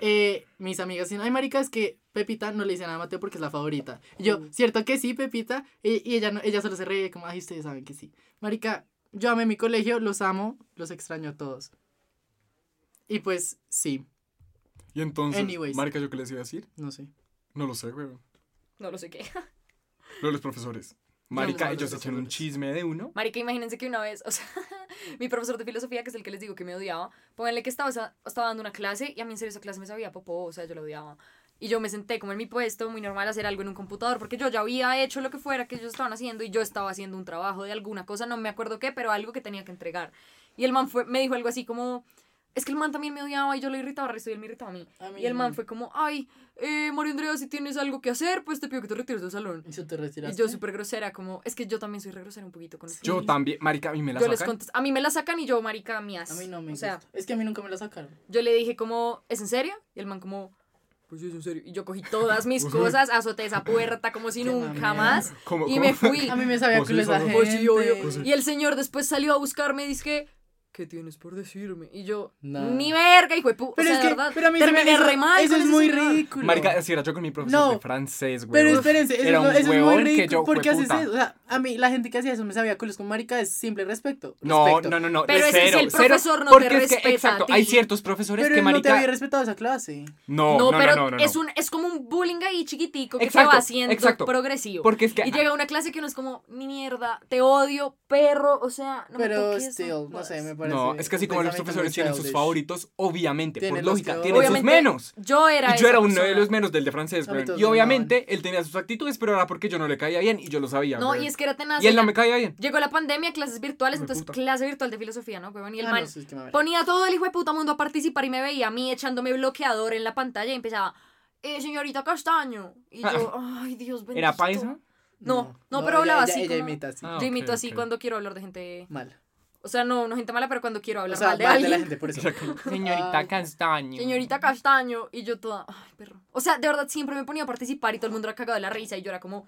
eh, mis amigas decían, ay, marica, es que Pepita no le dice nada a Mateo porque es la favorita, y yo, Mm. cierto que sí, Pepita, y, y ella, no, ella solo se reía como, ay, ustedes saben que sí, marica, yo amé mi colegio, los amo, los extraño a todos. Y pues, sí, Y entonces, Anyways. marica, ¿yo qué les iba a decir? no sé. No lo sé, güey. No lo sé qué. Lo de los profesores. Marica, no, los ellos echan un chisme de uno. Marica, imagínense que una vez, o sea, mi profesor de filosofía, que es el que les digo que me odiaba, pónganle que estaba, estaba dando una clase y a mí en serio esa clase me sabía popó, o sea, yo lo odiaba. Y yo me senté como en mi puesto, muy normal, a hacer algo en un computador, porque yo ya había hecho lo que fuera que ellos estaban haciendo y yo estaba haciendo un trabajo de alguna cosa, no me acuerdo qué, pero algo que tenía que entregar. Y el man fue, me dijo algo así como, es que el man también me odiaba y yo lo irritaba al resto y él me irritaba a mí. A mí Y el man no. fue como, ay, eh, María Andrea, si tienes algo que hacer, pues te pido que te retires del salón. ¿Y te Y retiraste? yo súper grosera, como, es que yo también soy re grosera un poquito con los Yo niños. también, marica, a mí me la Yo les sacan. contesto, a mí me la sacan y yo, marica, mías. A mí no me O sea, gusta. Es que a mí nunca me la sacaron. yo le dije como, ¿es en serio? Y el man como, pues sí, es en serio. Y yo cogí todas mis cosas, azoté esa puerta como si nunca más ¿Cómo, y cómo? me fui. A mí me sabía Pues que gente. Pues. Y el señor después salió a buscarme y dice, ¿qué tienes por decirme? Y yo, Nah. ni verga, hijo de pu... Pero o sea, es que, verdad, pero a mí se me- terminé eso, re mal eso es ese muy señor. ridículo. Marica, así era yo con mi profesor No. de francés, güey. Pero espérense, eso, era es, un eso es muy que ridículo. yo, ¿Por qué haces eso? O sea, a mí, la gente que hacía eso me sabía culos con marica es simple respeto. No, no, no, no. Pero de es que cero, el cero, profesor no te porque es que, respeta a exacto, ti. hay ciertos profesores Pero que él no te marica. había respetado esa clase. No, No, no, pero no, no, no, Es, no. un, es como un bullying ahí chiquitico que Exacto, se va haciendo exacto. progresivo. Porque es que Y llega una clase que uno es como, ni mierda, te odio, perro, o sea, no me pero still, no sé, me parece. No, es que así como los profesores tienen sus favoritos, obviamente, por lógica, que tienen sus menos. Yo era Y yo era uno de los menos del de francés, Y me obviamente él tenía sus actitudes, pero era porque yo no le caía bien y yo lo sabía. No, y es que era tenaz. Y él no me caía bien. Llegó la pandemia, clases virtuales, entonces puta. clase virtual de filosofía, ¿no? Y el Ah, man no, sí, es que me- ponía todo el hijo de puta mundo a participar y me veía a mí echándome bloqueador en la pantalla y empezaba, eh, señorita Castaño. Y yo, ay, Dios bendito. ¿Era paisa? No, no, pero hablaba ella- así Ella como- imita así. Ah, Yo imito así cuando quiero hablar de gente. Mal. O sea, no, no gente mala, pero cuando quiero O hablar sea, mal de mal de alguien. la gente, por eso. Señorita Ay. Castaño. Señorita Castaño. Y yo toda, ay, perro. O sea, de verdad siempre me ponía a participar y todo el mundo era cagado de la risa y yo era como,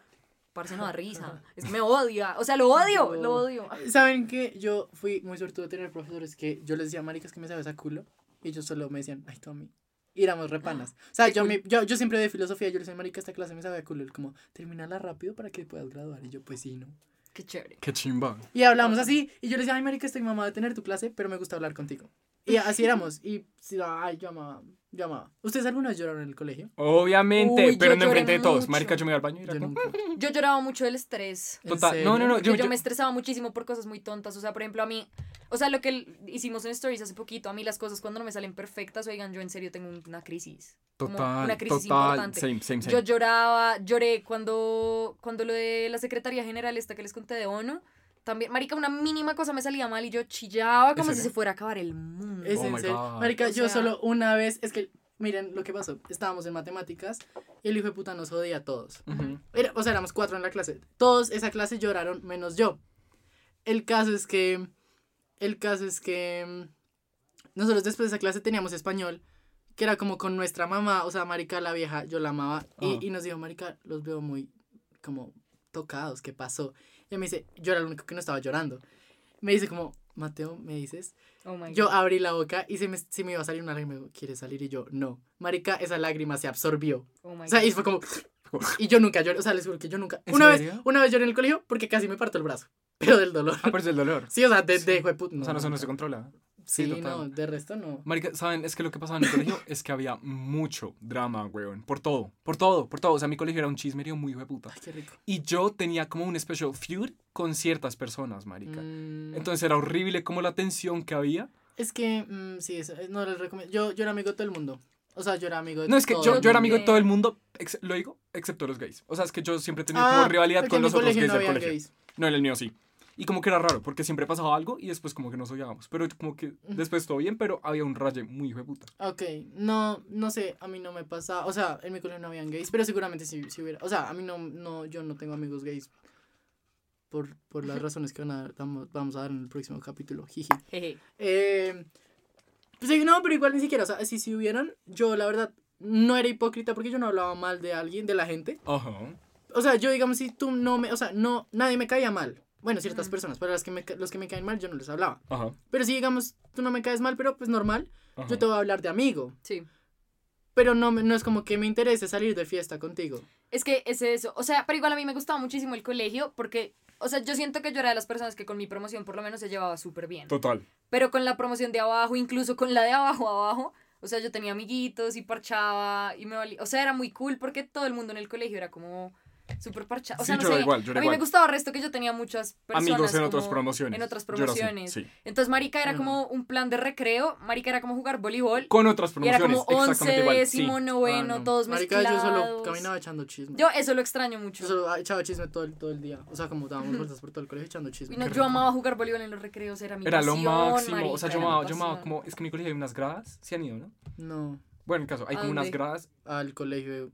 parce, no da risa. Es que me odia. O sea, lo odio, No. lo odio. ¿Saben que Yo fui muy suertudo de tener profesores que yo les decía, maricas, que me sabes a culo. Y ellos solo me decían, ay, Tommy. Y éramos repanas. O sea, Qué yo, mi- yo, yo siempre de filosofía, yo les decía, marica, esta clase me sabe a culo. Él como, terminala rápido para que puedas graduar. Y yo, pues sí, ¿no? Qué chévere. Qué chimba. Y hablamos así. Y yo les decía, ay, marica, estoy mamada de tener tu clase, pero me gusta hablar contigo. Y así éramos. Y, ay, yo amaba, yo amaba. ¿Ustedes alguna vez lloraron en el colegio? Obviamente, Uy, pero yo no enfrente de todos. mucho. Marica, yo me iba al baño y era Yo como- nunca. Yo lloraba mucho del estrés. ¿En Total. serio? No, no, no. Yo, Yo, yo yo- me estresaba muchísimo por cosas muy tontas. O sea, por ejemplo, a mí. O sea, lo que l- hicimos en Stories hace poquito, a mí las cosas cuando no me salen perfectas, oigan, yo en serio tengo una crisis. como Total, una crisis total. importante. Same, same, same. Yo lloraba, lloré cuando, cuando lo de la Secretaría General, esta que les conté de ONU, también, marica, una mínima cosa me salía mal y yo chillaba como ¿En si se fuera a acabar el mundo. Es Oh en serio. Marica, O yo sea- solo una vez, es que, miren lo que pasó. Estábamos en matemáticas y el hijo de puta nos jodía a todos. Era- o sea, éramos cuatro en la clase. Todos esa clase lloraron, menos yo. El caso es que. El caso es que. Nosotros después de esa clase teníamos español, que era como con nuestra mamá, o sea, Marica la vieja, yo la amaba. Y, y nos dijo, Marica, los veo muy como tocados, ¿qué pasó? Y me dice, yo era el único que no estaba llorando. Me dice como, Mateo, me dices. Oh my Yo God. abrí la boca y se me, se me iba a salir una lágrima. ¿Quieres salir? Y yo, no. Marica, esa lágrima se absorbió. Oh my O sea, God. y fue como. Y yo nunca lloré. O sea, les juro que yo nunca. ¿En Una vez, serio? una vez lloré en el colegio porque casi me parto el brazo. Pero del dolor. Ah, pero es el dolor. Sí, o sea, de, de jueput- o sea, no, no se controla. Sí, sí, no, de resto no. Marica, ¿saben? Es que lo que pasaba en mi colegio es que había mucho drama, weón. Por todo, por todo, por todo. O sea, mi colegio era un chismerío muy hijo de puta. Ay, qué rico. Y yo tenía como un special feud con ciertas personas, marica. Mm, Entonces era horrible como la tensión que había. es que, mm, sí, eso, eh, no les recomiendo. Yo, yo era amigo de todo el mundo. O sea, yo era amigo de No, es que todo yo, el yo era amigo de todo el mundo, ex- lo digo, excepto los gays. O sea, es que yo siempre he tenido Ah, como rivalidad con los otros gays no del colegio. gays. No, en el mío sí. Y como que era raro, porque siempre pasaba algo y después como que nos odiábamos. Pero como que después todo bien, pero había un raye muy hijo de puta. Ok, no, no sé, a mí no me pasa, o sea, en mi colegio no habían gays, pero seguramente si, si hubiera, o sea, a mí no, no, yo no tengo amigos gays por, por las razones que van a- vamos, vamos a dar en el próximo capítulo, jiji. Jeje. Eh, pues sí, no, pero igual ni siquiera, o sea, si, si hubieran, yo la verdad no era hipócrita porque yo no hablaba mal de alguien, de la gente. Ajá. O sea, yo digamos, si tú no me, o sea, no, nadie me caía mal. Bueno, ciertas Ujú. personas, pero las que me, los que me caen mal yo no les hablaba. Ajá. Pero si digamos, tú no me caes mal, pero pues normal, ajá. yo te voy a hablar de amigo. Sí. Pero no, no es como que me interese salir de fiesta contigo. Es que es eso. O sea, pero igual a mí me gustaba muchísimo el colegio porque, o sea, yo siento que yo era de las personas que con mi promoción por lo menos se llevaba súper bien. Total. Pero con la promoción de abajo, incluso con la de abajo abajo, o sea, yo tenía amiguitos y parchaba y me valía. O sea, era muy cool porque todo el mundo en el colegio era como súper parchado. O sea, Sí, no sé. igual, a mí me igual. gustaba el resto que yo tenía muchas personas. Amigos en otras promociones. En otras era así, promociones. sí. Entonces, Marica era Ajá. como un plan de recreo. Marica era como jugar voleibol. Con otras Y era promociones. como once, exactamente igual. décimo, Sí. noveno, Ah, no. todos Marica, mezclados. yo solo caminaba echando chisme. Yo eso lo extraño mucho. Yo solo echaba chisme todo el, todo el día. O sea, como dábamos vueltas por todo el colegio echando chisme. Y no, yo rico. amaba jugar voleibol en los recreos, era mi Era lo pasión, máximo. o sea, yo marica, amaba, yo amaba como. Es que en mi colegio hay unas gradas. Sí han ido, ¿no? No, Bueno, en el caso, hay ¿A como unas gradas. al colegio.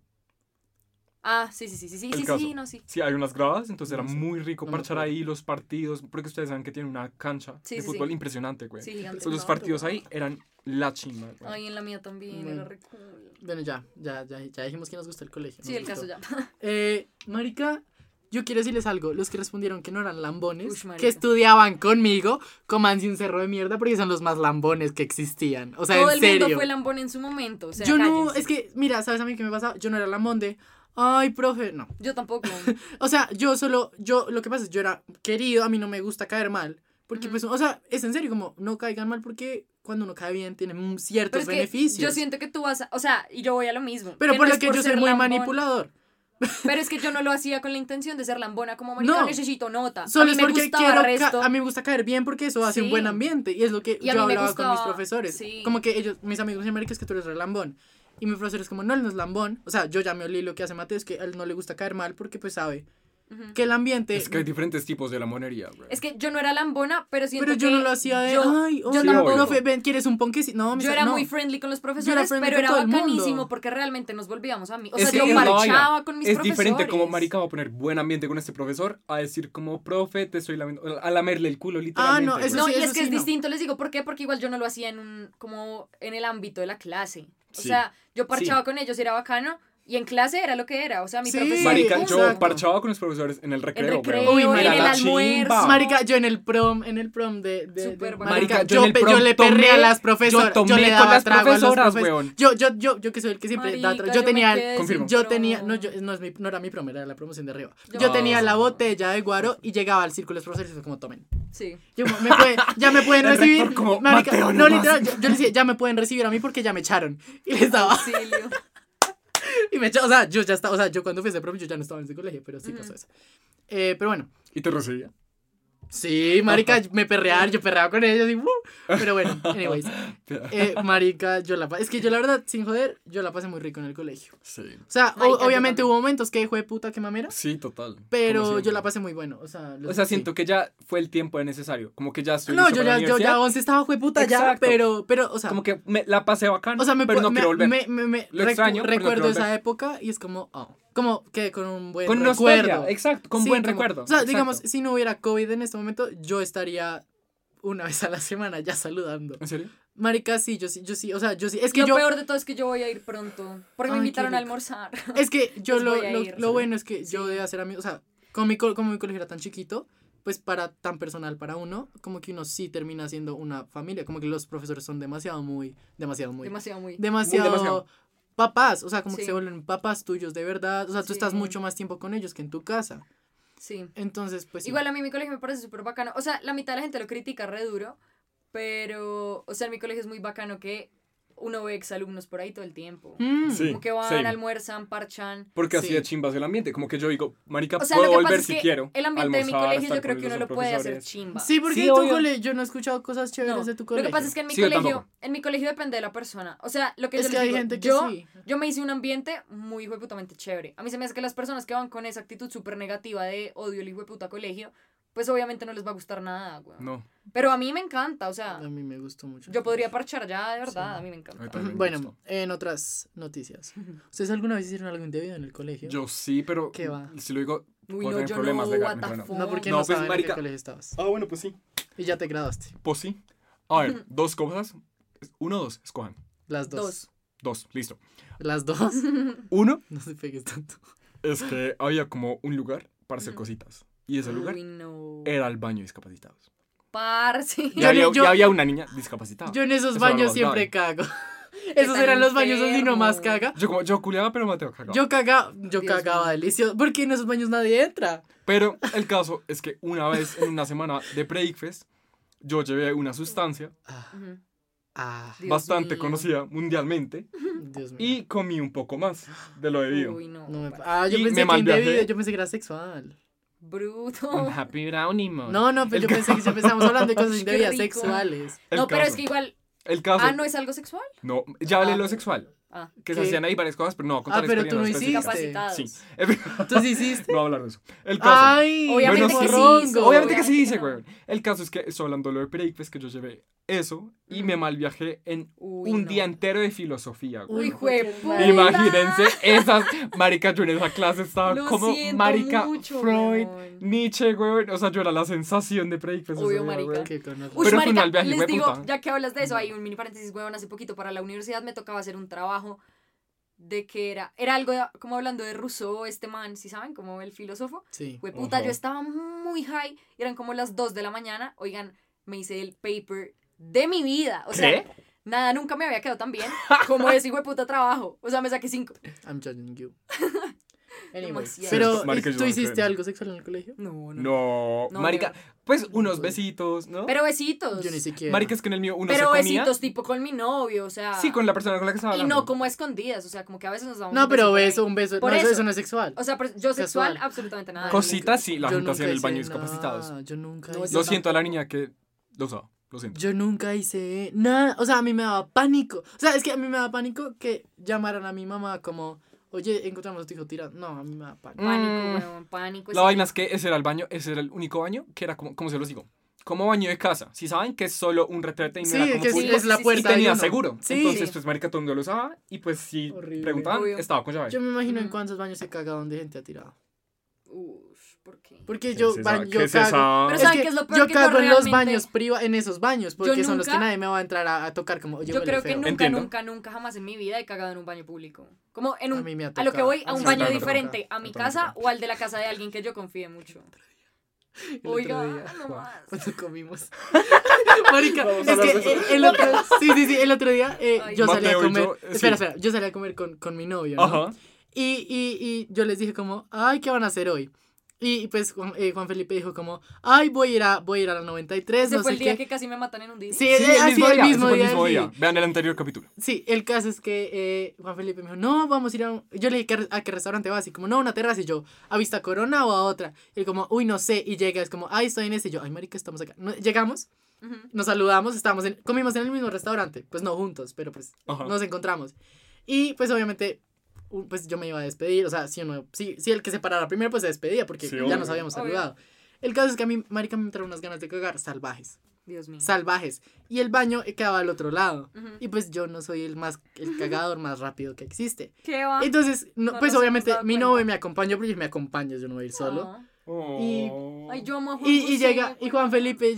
Ah, sí, sí, sí, sí, sí, El sí, sí, no, sí. Sí, hay unas gradas, entonces No era muy rico no parchar ahí los partidos, porque ustedes saben que tiene una cancha Sí, de sí, fútbol sí. impresionante, güey. Sí, gigante. Entonces los partidos ahí eran la chimba, güey. Ay, en la mía también, Bueno. era re cool. Bueno, ya, ya, ya, ya dijimos que nos gusta el colegio. Sí, el caso ya. Eh, marica, yo quiero decirles algo. Los que respondieron que no eran lambones, que estudiaban conmigo, comanse un cerro de mierda porque son los más lambones que existían. O sea, Todo en el serio. mundo fue lambón en su momento, o sea, yo no, es que, mira, ¿sabes a mí qué me pasa? Yo no era lambón de, ay, profe, no. Yo tampoco. O sea, yo solo, yo, lo que pasa es, yo era querido, a mí no me gusta caer mal. Porque, pues, o sea, es en serio, como, no caigan mal porque cuando uno cae bien tiene Pero ciertos que beneficios. yo siento que tú vas a, o sea, y yo voy a lo mismo. Pero que por no lo que yo soy muy lambón, manipulador. Pero es que yo no lo hacía con la intención de ser lambona como marica, No. necesito nota. Solo a mí es me porque gustaba quiero, resto. a mí me gusta caer bien porque eso hace un buen ambiente. Y es lo que Y yo me hablaba con mis profesores. sí. Como que ellos, mis amigos me dicen, es que tú eres re lambón. Y mi profesor es como, no, él no es lambón. O sea, yo ya me olí lo que hace Mateo, es que a él no le gusta caer mal porque pues sabe Ujú. que el ambiente... Es que hay diferentes tipos de lambonería, güey. Es que yo no era lambona, pero siento pero yo que no lo hacía de, yo, ay, yo oye, tampoco. profe, ven, ¿quieres un ponquecito? No, Yo era no. muy friendly con los profesores, friendly pero era bacanísimo porque realmente nos volvíamos a mí. O Es sea, yo es vaina. marchaba con mis Es profesores. diferente como marica va a poner buen ambiente con este profesor a decir como profe, te estoy lamiendo, a lamerle el culo literalmente. no, güey. eso No, sí, y es eso que sí, es no. distinto, les digo, ¿por qué? Porque igual yo no lo hacía en un, como en el ámbito de la clase. O Sí. sea, yo parchaba Sí. con ellos, era bacano, y en clase era lo que era. O sea, mi Sí, profesor... Marica, yo Exacto. parchaba con los profesores en el recreo, recreo, güey. Uy, en Era el almuerzo. Marica, yo en el prom, en el prom de... de, Súper de- marica, Marica, yo, en el pe- yo prom le perré a tomé- las profesoras. yo tomé Yo, le con daba las trago a los profesoras, profes- weón. Yo, yo, yo, yo que soy el que siempre da Marica, trago. Yo tenía... Confirmo. Yo prom. tenía, no, yo, no, es mi, no era mi prom, era la promoción de arriba. Yo- Yo tenía Ah. la botella de guaro y llegaba al círculo de los profesores y fue como, tomen. Sí. Yo, me puede- ya me pueden El recibir. como, Marica, "Mateo, no, literal, más". yo, yo le decía, ya me pueden recibir a mí porque ya me echaron. Y les daba. Y me echó, o sea, yo ya estaba, o sea, yo cuando fui a ese prom yo ya no estaba en ese colegio, pero sí pasó eso. Eh, pero bueno, ¿Y te recibía? Sí, marica, me perrear, yo perreaba con ellos y ¡uh! Pero bueno, anyways. Eh, marica, yo la pa- Es que yo la verdad, sin joder, yo la pasé muy rico en el colegio. Sí. O sea, Marica, obviamente hubo momentos que de puta que mamera. Sí, total. Pero yo la pasé muy bueno. O sea, O sea, siento que ya fue el tiempo necesario. Como que ya estoy No, yo ya, yo ya universidad. 11 estaba hijo de puta ya, pero, pero, o sea. Como que me la pasé bacán, o sea, me, pero no me, quiero volver. me, me, me Lo extraño, recuerdo esa volver. época y es como, oh, como que con un buen con recuerdo. nostalgia, exacto, con Sí, buen como- recuerdo. O sea, exacto. digamos, si no hubiera COVID en este momento, yo estaría una vez a la semana ya saludando. ¿En serio? Marica, sí, yo sí, yo sí, o sea, yo sí. Es que Lo yo, peor de todo es que yo voy a ir pronto. Porque me Ay, invitaron a almorzar. es que yo Pues lo, lo, ir. lo bueno es que yo Sí. de hacer amigos, o sea, como mi, co- como mi colegio era tan chiquito, pues para tan personal para uno, como que uno sí termina siendo una familia, como que los profesores son demasiado muy, demasiado muy, Demasiado muy. demasiado, demasiado. Papás, o sea, como que se vuelven papás tuyos de verdad, o sea, tú estás mucho más tiempo con ellos que en tu casa. Sí. Entonces, pues sí. Igual a mí mi colegio me parece súper bacano. O sea, la mitad de la gente lo critica re duro. Pero, o sea, en mi colegio es muy bacano que uno ve exalumnos por ahí todo el tiempo. Mm. Sí. Como que van, same. almuerzan, parchan. Porque así Sí. de chimbas el ambiente. Como que yo digo, marica, O sea, puedo lo volver es si que quiero. el ambiente de mi almorzar, colegio yo creo que uno lo puede hacer chimba. Sí, porque Sí, en tu obvio. colegio yo no he escuchado cosas chéveres No, de tu Lo colegio. que pasa es que en mi Sí, colegio, en mi colegio depende de la persona. O sea, lo que es yo que les hay digo, gente que yo, sí. yo me hice un ambiente muy hijueputamente chévere. A mí se me hace que las personas que van con esa actitud súper negativa de odio el hijueputa colegio, pues obviamente no les va a gustar nada, güey. No. Pero a mí me encanta, o sea, A mí me gustó mucho. yo podría parchar ya, de verdad, Sí. a mí me encanta. Me Bueno, gustó. en otras noticias. ¿Ustedes alguna vez hicieron algo indebido en el colegio? Yo sí, pero ¿Qué va? si lo digo, Uy, no, yo problemas no, legales, what the bueno. fuck. No, porque No, no, pues, saben en qué colegio estabas. Ah, bueno, pues sí. Y ya te graduaste. Pues sí. A ver, dos cosas. Uno o dos, escojan. Las dos. Dos. Dos, listo. Las dos. Uno no se pegues tanto. es que había como un lugar para hacer cositas. Y ese lugar Uy, no. era el baño de discapacitados. Parce. Y Yo había, yo- y había una niña discapacitada. Yo en esos Eso baños siempre cago. Esos eran los baños donde uno más caga. Yo como, yo culiaba, pero Mateo cagaba. Yo cagaba, yo Dios cagaba mío. delicioso. Porque en esos baños nadie entra. Pero el caso es que una vez en una semana de Breakfast, yo llevé una sustancia Ah, ah, bastante mío. conocida mundialmente Dios mío. y comí un poco más de lo debido. Uy, no. No me- ah, yo Y pensé me que indebido, yo pensé que era sexual. Bruto. Un happy brownie, man. No, no, pero yo pensé que siempre estábamos hablando de cosas rico. sexuales. El no, pero es que igual. El caso. Ah, ¿no es algo sexual? No, ya hablé Ah. de lo sexual. Ah. Que se hacían ahí varias cosas, pero no contar Ah, pero tú no hiciste. Sí. ¿Tú sí hiciste? No voy a hablar de eso. El caso. Ay, Obviamente Bueno, que sí. Obviamente que sí obviamente hice, güey. El caso es que estoy hablando de lo de Breakfast, que yo llevé eso y me Ujú. mal viajé en Uy, un no. día entero de filosofía, güey. Uy, jueputa. Imagínense esas, marica, yo en esa clase estaba Lo como marica, mucho, Freud, weón. Nietzsche, güey. O sea, yo era la sensación de Breakfast. Obvio, marica. güey. Uy, Pero fue un marica, mal viaje, les digo, ya que hablas de eso, hay un mini paréntesis, huevón, hace poquito para la universidad me tocaba hacer un trabajo de que era, era algo de- como hablando de Rousseau, este man, ¿sí saben? Como el filósofo. Sí. Hueputa, Ajá. yo estaba muy high, eran como las 2 de la mañana, oigan, me hice el paper de mi vida, o sea, ¿Qué? nada, nunca me había quedado tan bien como ese hueputa trabajo, o sea, me saqué 5. I'm judging you. Anyway, pero Marica, ¿y ¿tú hiciste algo sexual en el colegio? No, no. No, No, marica, yo- pues unos No. besitos, ¿no? Pero besitos. Yo ni siquiera. Marica, es que en el mío uno Pero se comía. besitos tipo con mi novio, o sea. Sí, con la persona con la que estaba Y hablando. no como escondidas, o sea, como que a veces nos damos No, un pero beso, un beso. Por no, eso, eso. no es sexual. O sea, pero yo sexual, Casual. absolutamente nada. Cositas sí, la gente hacía en el baño discapacitados. Yo nunca Lo siento a la niña que lo usaba. Lo siento. Yo nunca hice nada. O sea, a mí me daba pánico. O sea, es que a mí me daba pánico que llamaran a mi mamá como, oye, encontramos a tu hijo tirado. No, a mí me daba pánico. Pánico, Mm. weón, pánico. La vaina es que ese era el baño, ese era el único baño que era como, ¿cómo se los digo? Como baño de casa. Si saben que es solo un retrete y no Sí, era como que público, es la sí, sí, y puerta. de tenía uno. seguro. Sí. Entonces, pues marica todo el mundo lo usaba y pues si Horrible. preguntaban, Obvio. estaba con llave. Yo me imagino en Ujú. cuántos baños he cagado donde gente ha tirado. Ush, ¿por qué? Porque ¿Qué yo, es ba- esa- yo cago. esa? Pero es ¿saben que qué es lo peor? yo Que yo cago en los baños priva en esos baños porque son los que nadie me va a entrar a, a tocar como Yo huele creo que feo". nunca, Entiendo. nunca, nunca jamás en mi vida he cagado en un baño público. Como en A un, mí me ha a lo que voy, a A un baño toca. diferente, a mi casa o al de la casa de alguien que yo confíe mucho. El otro Oiga, día, no más. cuando comimos. Marica, Vamos es a que eh, el otro, sí, sí, sí, el otro día eh, yo salí a comer. yo, espera, sí. espera, yo salí a comer con, con mi novio, ¿no? Ajá. Y, y, y yo les dije como, ay, ¿qué van a hacer hoy? Y, y pues Juan, eh, Juan Felipe dijo como, ay, voy a ir a, voy a, ir a la 93, Ese no fue sé el día qué. que casi me matan en un día. Sí, Sí, el así, mismo el día, ese mismo fue el día, mismo día. Vean el anterior capítulo. Sí, el caso es que eh, Juan Felipe me dijo, no, vamos a ir a un... Yo le dije, "¿Qué- ¿a qué restaurante vas? Y como, no, una terraza. Y yo, ¿a Vista Corona o a otra? Y él como, uy, no sé. Y llega, es como, ay, estoy en ese. Y yo, ay, marica, estamos acá. No, llegamos, Ujú. nos saludamos, estábamos en... Comimos en el mismo restaurante. Pues no juntos, pero pues Ajá. nos encontramos. Y pues obviamente, pues yo me iba a despedir. O sea, si uno... Si, si el que se parara primero, pues se despedía porque Sí, ya obvio. nos habíamos Obvio. saludado. El caso es que a mí, marica, me entraron unas ganas de cagar salvajes. Dios mío. Salvajes. Y el baño quedaba al otro lado. Ujú. Y pues yo no soy el más el cagador más rápido que existe. ¿Qué va? Entonces, no, No pues obviamente mi novio me acompañó, porque me acompaña, yo no voy a ir solo. Ah. Y- Ay, yo amo a Juan Y, y llega, y Juan. Felipe,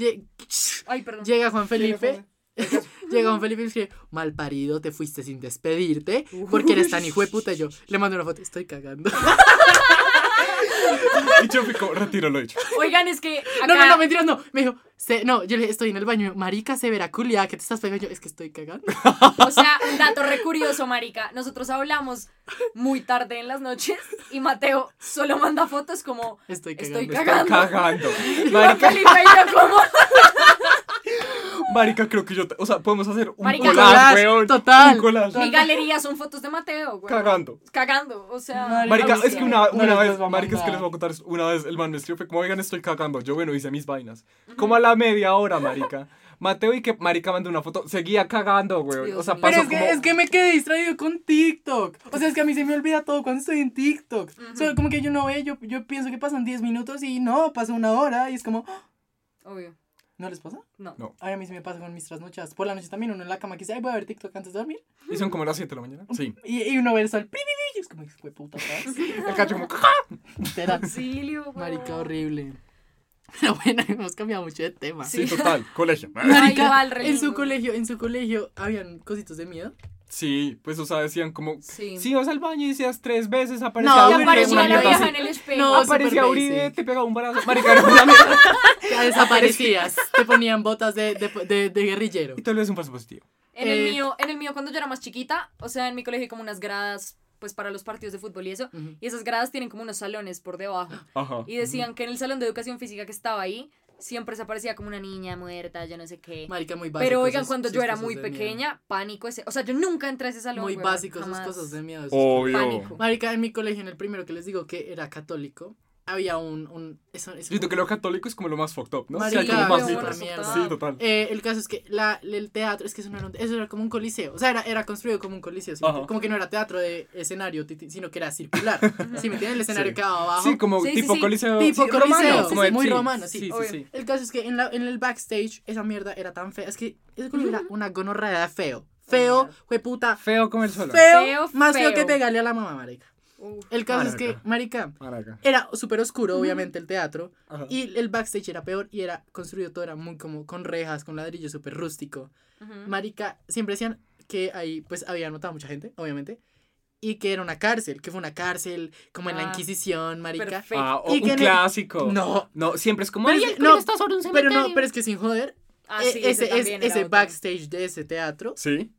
Ay, perdón. llega Juan Felipe, llega Juan Felipe y dice, mal parido, te fuiste sin despedirte, porque eres tan hijo de puta. Y yo le mando una foto, estoy cagando. Y yo fui como, retiro lo dicho. Oigan, es que acá... No, no, no, mentiras, no. Me dijo, "Se- no, yo le dije, estoy en el baño. Marica, severa culia, que te estás pegando. Yo, es que estoy cagando. O sea, un dato re curioso, marica. Nosotros hablamos muy tarde en las noches y Mateo solo manda fotos como Estoy cagando. Estoy Estoy Cagando. cagando. Juan Marica, Felipe y yo como marica, creo que yo, te- o sea, podemos hacer un Marica, collage, collage, weón. total. Un collage. mi galería son fotos de Mateo, güey. Cagando. Cagando, o sea, Marica, es que una, No una les vez, marica, es que les voy a contar, una vez el man me escribió, como, oigan, estoy cagando, yo, bueno, hice mis vainas. Como a la media hora, marica. Mateo y que marica mandó una foto, seguía cagando, güey. O sea, mío. Pero pasó es que, como... es que me quedé distraído con TikTok. O sea, es que a mí se me olvida todo cuando estoy en TikTok. O sea, como que yo no veo, yo, yo pienso que pasan 10 minutos y no, pasa una hora y es como, obvio. ¿No les pasa? No. No. Ay, a mí sí me pasa con mis trasnochas. Por la noche también uno en la cama que dice, ay, voy a ver TikTok antes de dormir. Y son como las 7 de la mañana. Sí. Y, y uno ve el sol, pi, pi, pi, y es como, de puta. El cacho como... Literal. Auxilio, güey. Marica, horrible. Pero bueno, hemos cambiado mucho de tema. Sí, total. Colegio. Marica, igual, re en su colegio, en su colegio habían cositos de miedo. Sí, pues, o sea, decían como... Sí. Si vas al baño y decías tres veces, aparecía No, apareció una la vieja así. en el espejo. No, Aparecía Uribe, te pegaba un balazo. Marica, era una mierda. Ya desaparecías. te ponían botas de, de, de, de guerrillero. Y tal vez un falso positivo. En el Eh, mío, en el mío cuando yo era más chiquita, o sea, en mi colegio hay como unas gradas pues para los partidos de fútbol y eso, y esas gradas tienen como unos salones por debajo. Ajá. Y decían que en el salón de educación física que estaba ahí, siempre se aparecía como una niña muerta, yo no sé qué. Marica, muy básico. Pero oigan, cuando yo era muy pequeña, pánico ese. O sea, yo nunca entré a ese salón. Muy sus jamás. cosas de miedo. Obvio. Pánico. Marica, en mi colegio, en el primero que les digo que era católico, había un... un eso, eso- Siento que lo católico es como lo más fucked up, ¿no? Marica, o sea, como más mierda. Sí, total. Eh, el caso es que la, el teatro, es que eso, no era, un- eso era como un coliseo. O sea, era, era construido como un coliseo. ¿sí? Como que no era teatro de escenario, sino que era circular. ¿Sí me entienden? El escenario Sí. quedaba abajo. Sí, como Sí, tipo sí. coliseo. Tipo sí, coliseo, romano, sí, como de- muy sí, romano, sí. Sí, sí, Obvio. sí. El caso es que en, la, en el backstage esa mierda era tan fea. Es que ese colegio era una gonorrea de feo. Feo, my God. fue puta. Feo como el suelo. Feo, Feo, más feo feo. que pegarle a la mamá, marica. Uf. El caso es que, Marica. Maraca. era súper oscuro, obviamente, el teatro. Ajá. Y el backstage era peor y era construido todo, era muy como con rejas, con ladrillo, súper rústico. Ujú. Marica, siempre decían que ahí, pues, había anotado mucha gente, obviamente. Y que era una cárcel, que fue una cárcel, como en la Ah, Inquisición, marica. Ah, o Y que un en el- clásico. No. No, siempre es como. Pero "Ay, es el no, está sobre un Pero no, cementerio". pero es que sin joder, Ah, eh, sí, ese, ese, ese backstage de ese teatro, Sí.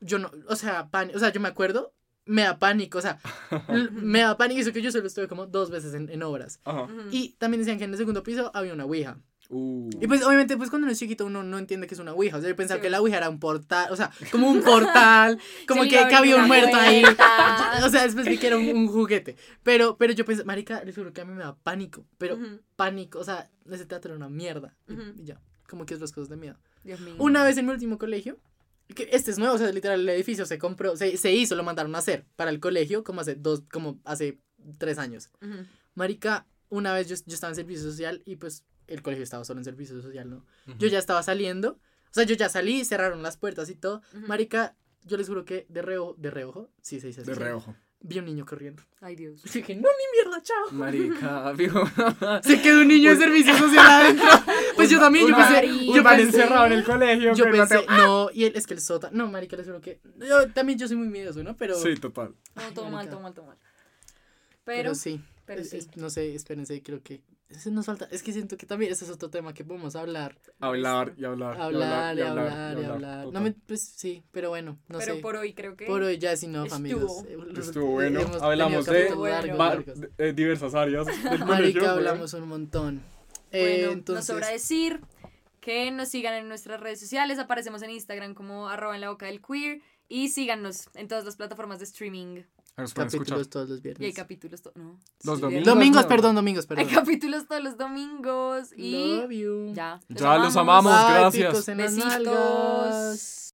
yo no, o sea, pan- o sea, yo me acuerdo, me da pánico, o sea, me da pánico, eso que yo solo estuve como dos veces en, en obras. Ajá. Y también decían que en el segundo piso había una ouija. Uh. Y pues obviamente pues cuando uno es chiquito uno no entiende que es una ouija, o sea, yo pensaba Sí. que la ouija era un portal, o sea, como un portal, como que, había un muerto ahí. O sea, después vi que era un, un juguete. Pero, pero yo pensé, marica, les juro que a mí me da pánico, pero pánico, o sea, ese teatro era una mierda. Y, Ujú. y ya, como que es las cosas de miedo. Dios mío. Una vez en mi último colegio, este es nuevo, o sea, literal, el edificio se compró, se, se hizo, lo mandaron a hacer para el colegio como hace dos, como hace tres años. Marica, una vez yo, yo estaba en servicio social y pues el colegio estaba solo en servicio social, ¿no? Yo ya estaba saliendo, o sea, yo ya salí, cerraron las puertas y todo. Marica, yo les juro que de reojo, de reojo, sí se dice así. De reojo. Vi un niño corriendo. Ay, Dios. Y dije, no, ni mierda, chao. Marica, viejo. Se quedó un niño de servicio social adentro. Pues yo también, yo pensé, man- yo pensé, encerrado en el colegio. yo pero no te- pensé, no, y él, es que el sota, no, marica, les juro que, yo también yo soy muy miedoso, ¿no? Pero, Sí, total. No, todo mal, marica. todo mal, todo mal. pero Pero, sí. Pero es- sí. es- no sé, espérense, creo que eso nos falta. Es que siento que también ese es otro tema que podemos hablar. Hablar y hablar. y Hablar y hablar y y hablar. No me, pues sí, pero bueno, no Pero sé. por hoy creo que. Por hoy ya es enough, estuvo. amigos. Eh, Estuvo bueno. Hablamos de Bueno. largos, de- eh, diversas áreas del colegio. Weón. hablamos un montón. Eh, Bueno, nos sobra decir que nos sigan en nuestras redes sociales. Aparecemos en Instagram como arroba en la boca del queer. Y síganos en todas las plataformas de streaming. Capítulos escuchar. todos los Y hay viernes. capítulos. to- No. Los Sí, domingos. Domingos, no. perdón, domingos, Hay perdón. capítulos todos los domingos. Y Love you. ya. Ya, los amamos. Bye, gracias. Besitos.